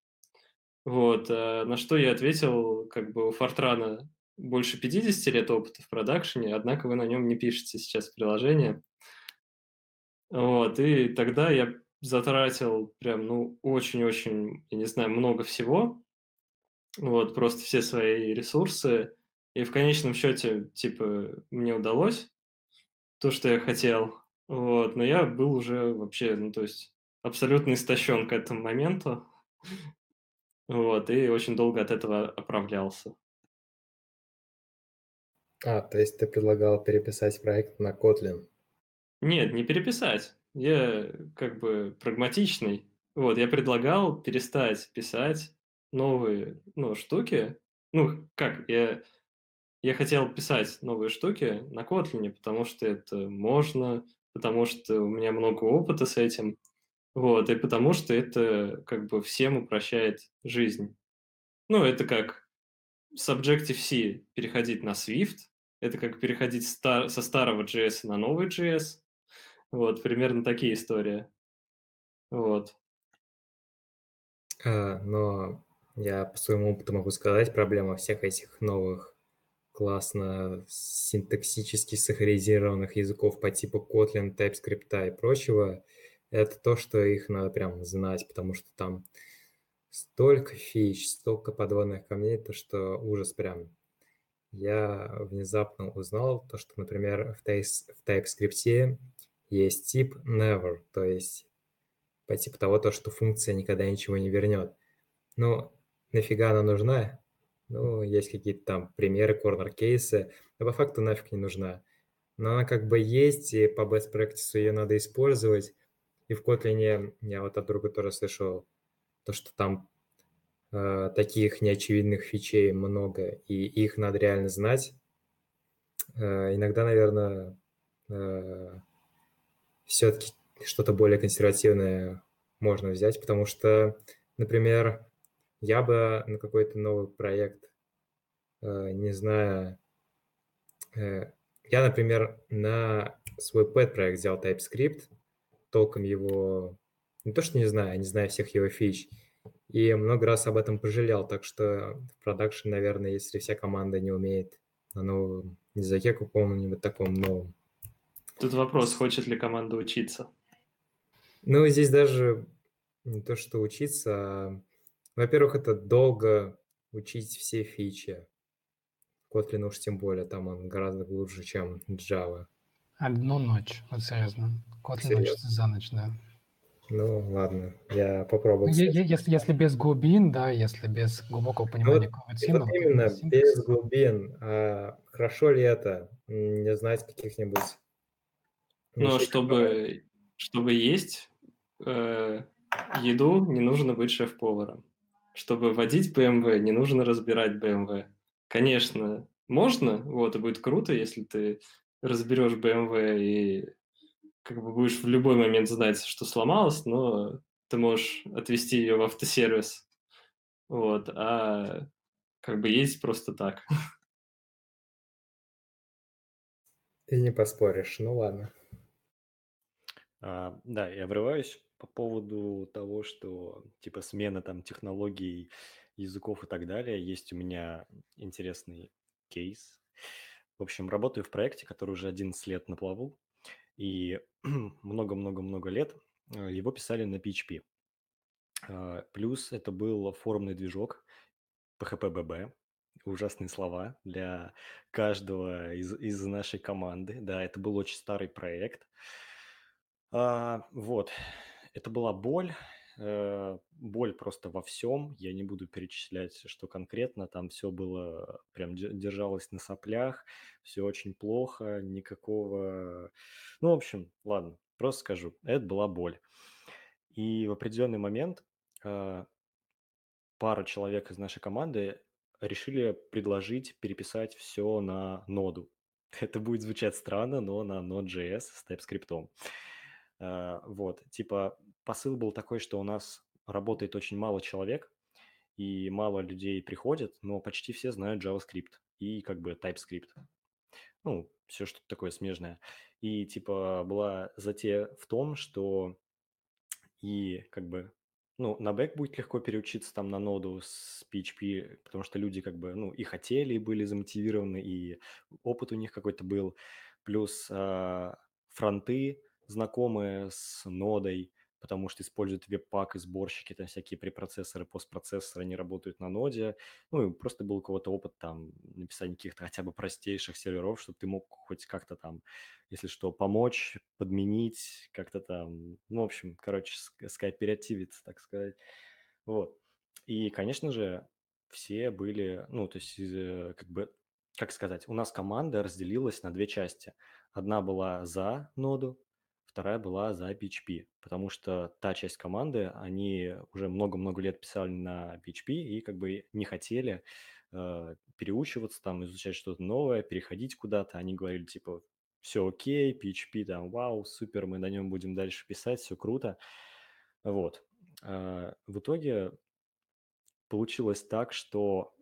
Вот, э, на что я ответил, как бы у Фортрана больше 50 лет опыта в продакшене, однако вы на нем не пишете сейчас приложение. Вот, и тогда я затратил прям, ну, очень-очень, я не знаю, много всего, вот, просто все свои ресурсы, и в конечном счете, типа, мне удалось то, что я хотел, вот, но я был уже вообще, ну, то есть абсолютно истощен к этому моменту, вот, и очень долго от этого оправлялся. А, то есть ты предлагал переписать проект на Kotlin? Нет, не переписать. Я как бы прагматичный. Вот, я предлагал перестать писать новые, ну, штуки. Ну, как, я, я хотел писать новые штуки на Kotlin, потому что это можно, потому что у меня много опыта с этим, вот, и потому что это как бы всем упрощает жизнь. Ну, это как с Objective-C переходить на Swift, это как переходить стар, со старого JS на новый JS. Вот, примерно такие истории. Вот. А, но я по своему опыту могу сказать, проблема всех этих новых классно синтаксически сахаризированных языков по типу Kotlin, TypeScript и прочего, это то, что их надо прям знать, потому что там столько фич, столько подводных камней, то что ужас прям. Я внезапно узнал то, что, например, в, в TypeScript есть тип never, то есть по типу того, то, что функция никогда ничего не вернет. Ну, нафига она нужна? Ну, есть какие-то там примеры, корнер-кейсы, но по факту нафиг не нужна. Но она как бы есть, и по best practice ее надо использовать. И в Kotlin я вот от друга тоже слышал, то, что там э, таких неочевидных фичей много, и их надо реально знать. Э, иногда, наверное, э, все-таки что-то более консервативное можно взять, потому что, например, я бы на какой-то новый проект, э, не знаю, э, я, например, на свой pet проект взял TypeScript, толком его, не то что не знаю, а не знаю всех его фич, и много раз об этом пожалел, так что в продакшн, наверное, если вся команда не умеет на новом языке каком-нибудь таком новом. Тут вопрос, хочет ли команда учиться? Ну, здесь даже не то, что учиться, а во-первых, это долго учить все фичи. Kotlin уж тем более, там он гораздо глубже, чем Java. Одну ночь, вот серьезно. Kotlin серьезно? учится за ночь, да. Ну, ладно, я попробую. Ну, если, если без глубин, да, если без глубокого понимания ну, вот именно, без глубин. А хорошо ли это? Не знать каких-нибудь... Ну, чтобы, чтобы есть э, еду, не нужно быть шеф-поваром чтобы водить BMW, не нужно разбирать BMW. Конечно, можно, вот, и будет круто, если ты разберешь BMW и как бы будешь в любой момент знать, что сломалось, но ты можешь отвезти ее в автосервис. Вот, а как бы есть просто так. [laughs] Ты не поспоришь, ну ладно. А, да, я врываюсь по поводу того, что типа смена там технологий, языков и так далее. Есть у меня интересный кейс. В общем, работаю в проекте, который уже 11 лет на плаву, и [clears throat] много-много-много лет э, его писали на PHP. А, плюс это был форумный движок PHP-BB, ужасные слова для каждого из, из нашей команды. Да, это был очень старый проект. А, вот, это была боль, боль просто во всем. Я не буду перечислять, что конкретно. Там все было, прям держалось на соплях, все очень плохо, никакого... Ну, в общем, ладно, просто скажу, это была боль. И в определенный момент э, пара человек из нашей команды решили предложить переписать все на ноду. [laughs] Это будет звучать странно, но на Node.js с TypeScript. Э, вот, типа посыл был такой, что у нас работает очень мало человек, и мало людей приходят, но почти все знают JavaScript и как бы TypeScript. Ну, все что такое смежное. И типа была затея в том, что и как бы ну, на бэк будет легко переучиться там на ноду с PHP, потому что люди как бы, ну, и хотели, и были замотивированы, и опыт у них какой-то был. Плюс э, фронты знакомые с нодой, потому что используют веб-пак и сборщики, там всякие препроцессоры, постпроцессоры, они работают на ноде. Ну, и просто был у кого-то опыт там написания каких-то хотя бы простейших серверов, чтобы ты мог хоть как-то там, если что, помочь, подменить, как-то там, ну, в общем, короче, скооперативиться, так сказать. Вот. И, конечно же, все были, ну, то есть, э, как бы, как сказать, у нас команда разделилась на две части. Одна была за ноду, вторая была за PHP, потому что та часть команды, они уже много-много лет писали на PHP и как бы не хотели э, переучиваться, там, изучать что-то новое, переходить куда-то. Они говорили, типа, все окей, PHP там, вау, супер, мы на нем будем дальше писать, все круто. Вот. Э, в итоге получилось так, что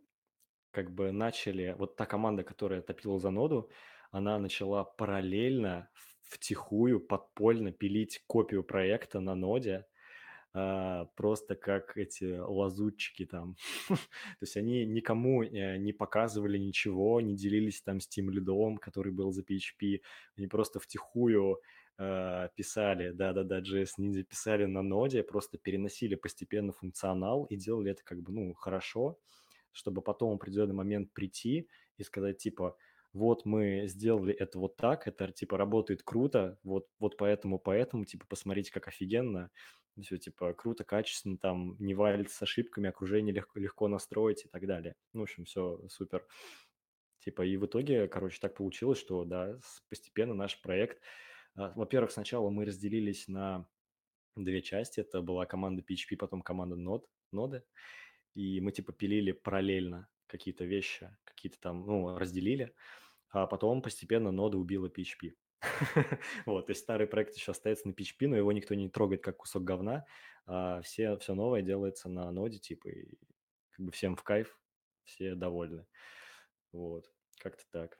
как бы начали, вот та команда, которая топила за ноду, она начала параллельно втихую, подпольно пилить копию проекта на ноде, а, просто как эти лазутчики там. [laughs] То есть они никому э, не показывали ничего, не делились там с тем лидом, который был за PHP. Они просто втихую э, писали, да-да-да, JS Ninja писали на ноде, просто переносили постепенно функционал и делали это как бы, ну, хорошо, чтобы потом в определенный момент прийти и сказать, типа, вот мы сделали это вот так, это типа работает круто, вот, вот поэтому, поэтому, типа, посмотрите, как офигенно, все, типа, круто, качественно, там, не валится с ошибками, окружение легко, легко настроить и так далее. Ну, в общем, все супер. Типа, и в итоге, короче, так получилось, что, да, постепенно наш проект, а, во-первых, сначала мы разделились на две части, это была команда PHP, потом команда Node, ноды, и мы, типа, пилили параллельно какие-то вещи, какие-то там, ну, разделили, а потом постепенно нода убила PHP. [laughs] вот, то есть старый проект еще остается на PHP, но его никто не трогает как кусок говна, а все, все новое делается на ноде, типа, и как бы всем в кайф, все довольны. Вот, как-то так.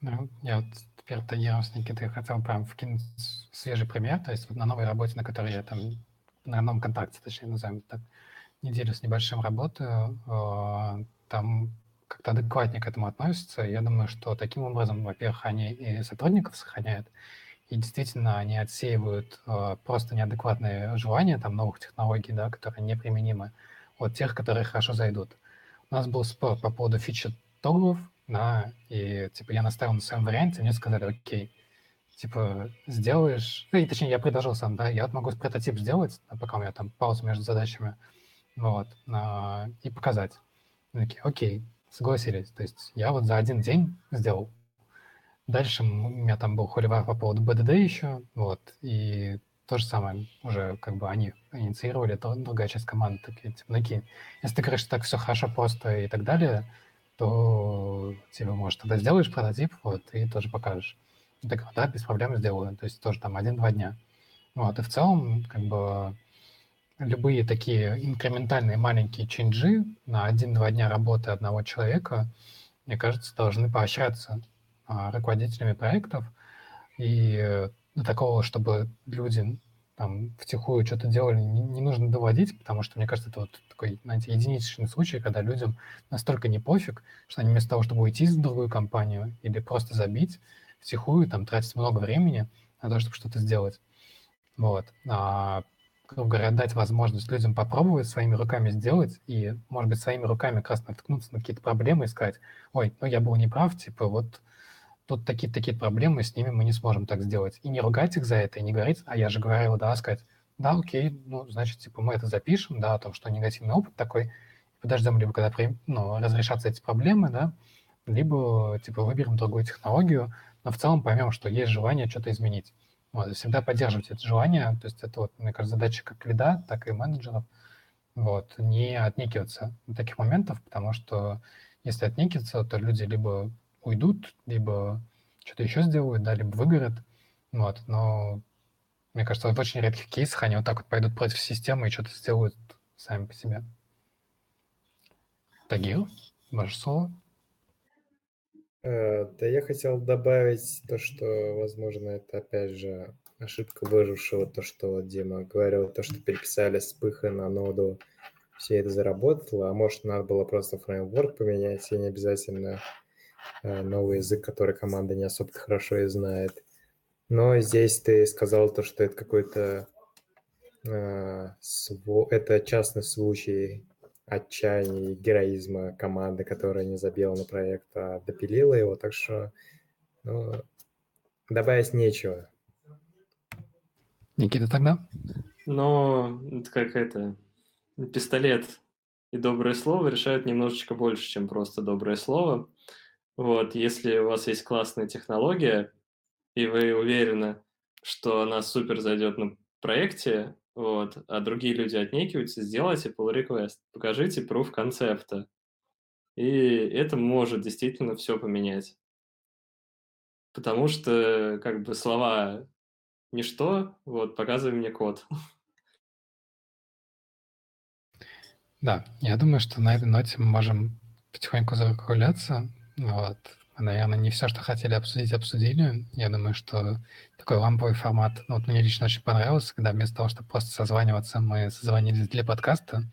Ну, я вот теперь я с Никитой хотел прям вкинуть свежий пример, то есть вот на новой работе, на которой я там, на новом контакте, точнее, назовем так, неделю с небольшим работаю, э, там как-то адекватнее к этому относятся. Я думаю, что таким образом, во-первых, они и сотрудников сохраняют, и действительно они отсеивают э, просто неадекватные желания там новых технологий, да, которые неприменимы от тех, которые хорошо зайдут. У нас был спор по поводу фичи тогов, да, и типа я наставил на своем варианте, мне сказали, окей, типа сделаешь, ну, и точнее я предложил сам, да, я могу прототип сделать, пока у меня там пауза между задачами, вот, а, и показать. Такие, окей, согласились. То есть я вот за один день сделал. Дальше у меня там был холивар по поводу БДД еще, вот, и то же самое, уже как бы они инициировали, это другая часть команды, такие, типа, такие, если ты говоришь, что так все хорошо, просто и так далее, то типа, может, тогда сделаешь прототип, вот, и тоже покажешь. так, да, без проблем сделаю, то есть тоже там один-два дня. Вот, и в целом, как бы, любые такие инкрементальные маленькие ченджи на один-два дня работы одного человека, мне кажется, должны поощряться а, руководителями проектов. И до такого, чтобы люди там втихую что-то делали, не, не нужно доводить, потому что, мне кажется, это вот такой, знаете, единичный случай, когда людям настолько не пофиг, что они вместо того, чтобы уйти в другую компанию или просто забить, втихую там тратить много времени на то, чтобы что-то сделать. Вот. А грубо говоря, дать возможность людям попробовать своими руками сделать и, может быть, своими руками как раз наткнуться на какие-то проблемы и сказать, ой, ну я был неправ, типа вот тут такие-такие проблемы, с ними мы не сможем так сделать. И не ругать их за это, и не говорить, а я же говорил, да, сказать, да, окей, ну, значит, типа мы это запишем, да, о том, что негативный опыт такой, подождем либо когда ну, разрешатся эти проблемы, да, либо, типа, выберем другую технологию, но в целом поймем, что есть желание что-то изменить. Вот, всегда поддерживать это желание, то есть это вот, мне кажется, задача как лида, так и менеджеров, вот, не отнекиваться от таких моментов, потому что если отнекиваться, то люди либо уйдут, либо что-то еще сделают, да, либо выгорят, вот, но мне кажется, в очень редких кейсах они вот так вот пойдут против системы и что-то сделают сами по себе. Тагир, ваше слово. Э, да я хотел добавить то, что, возможно, это опять же ошибка выжившего, то, что Дима говорил, то, что переписали с пыха на ноду, все это заработало, а может, надо было просто фреймворк поменять, и не обязательно э, новый язык, который команда не особо хорошо и знает. Но здесь ты сказал то, что это какой-то э, это частный случай отчаяния и героизма команды, которая не забила на проект, а допилила его. Так что ну, добавить нечего. Никита тогда? Но это как это, пистолет и доброе слово решают немножечко больше, чем просто доброе слово. Вот, если у вас есть классная технология, и вы уверены, что она супер зайдет на проекте, вот, а другие люди отнекиваются, сделайте pull request, покажите proof концепта. И это может действительно все поменять. Потому что, как бы, слова ничто, вот, показывай мне код. Да, я думаю, что на этой ноте мы можем потихоньку закругляться. Вот. Наверное, не все, что хотели обсудить, обсудили. Я думаю, что такой ламповый формат, ну, вот мне лично очень понравился, когда вместо того, чтобы просто созваниваться, мы созвонились для подкаста.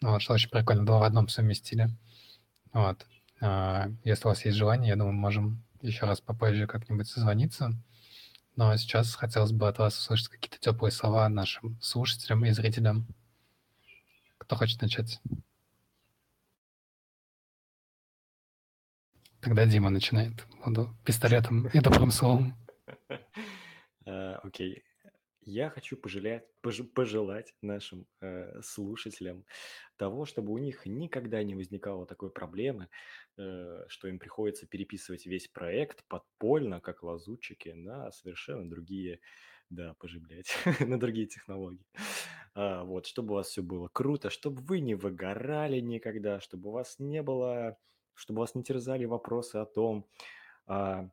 Вот, что очень прикольно, два в одном совместили. Вот. А, если у вас есть желание, я думаю, можем еще раз попозже как-нибудь созвониться. Но сейчас хотелось бы от вас услышать какие-то теплые слова нашим слушателям и зрителям. Кто хочет начать? Тогда Дима начинает. Буду пистолетом и добрым словом. [laughs] А, окей. Я хочу пожелать, пож, пожелать нашим э, слушателям того, чтобы у них никогда не возникало такой проблемы, э, что им приходится переписывать весь проект подпольно, как лазутчики, на совершенно другие, да, поживлять, [laughs] на другие технологии. А, вот, чтобы у вас все было круто, чтобы вы не выгорали никогда, чтобы у вас не было чтобы вас не терзали вопросы о том, а,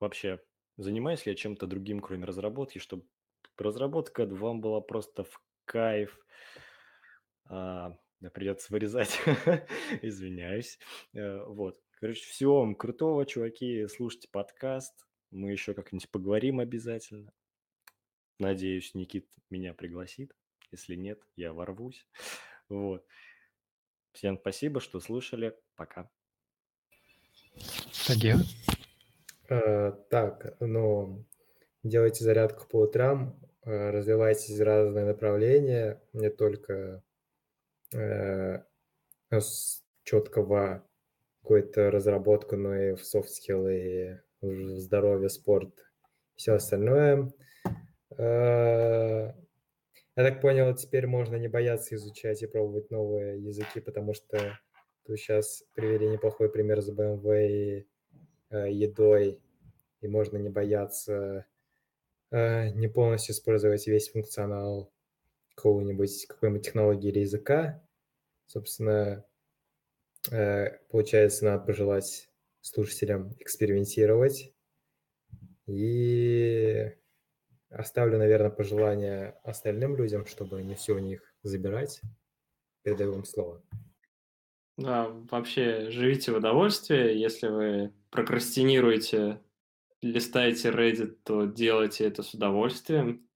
вообще, занимаюсь ли я чем-то другим, кроме разработки, чтобы разработка вам была просто в кайф. А, да, придется вырезать, [laughs] извиняюсь. Э, вот, короче, всего вам крутого, чуваки, слушайте подкаст, мы еще как-нибудь поговорим обязательно. Надеюсь, Никит меня пригласит. Если нет, я ворвусь. Вот. Всем спасибо, что слушали. Пока. Тагир? Э, так, ну, делайте зарядку по утрам, э, развивайтесь в разные направления, не только э, с четкого какой-то разработку, но и в soft skill, и в здоровье, спорт, все остальное. Я так понял, теперь можно не бояться изучать и пробовать новые языки, потому что тут сейчас привели неплохой пример с BMW и э, едой, и можно не бояться э, не полностью использовать весь функционал какого-нибудь, какой-нибудь технологии или языка. Собственно, э, получается, надо пожелать слушателям экспериментировать и Оставлю, наверное, пожелания остальным людям, чтобы не все у них забирать. Передаю вам слово. Да, вообще живите в удовольствии. Если вы прокрастинируете, листаете Reddit, то делайте это с удовольствием.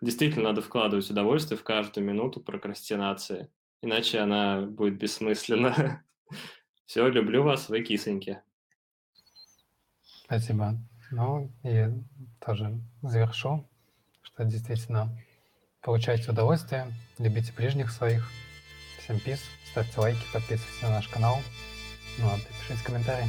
Действительно, надо вкладывать удовольствие в каждую минуту прокрастинации, иначе она будет бессмысленна. [laughs] Все, люблю вас, вы кисоньки. Спасибо. Ну и тоже завершу что действительно получайте удовольствие, любите ближних своих. Всем пиз, ставьте лайки, подписывайтесь на наш канал. Ну, и пишите комментарии.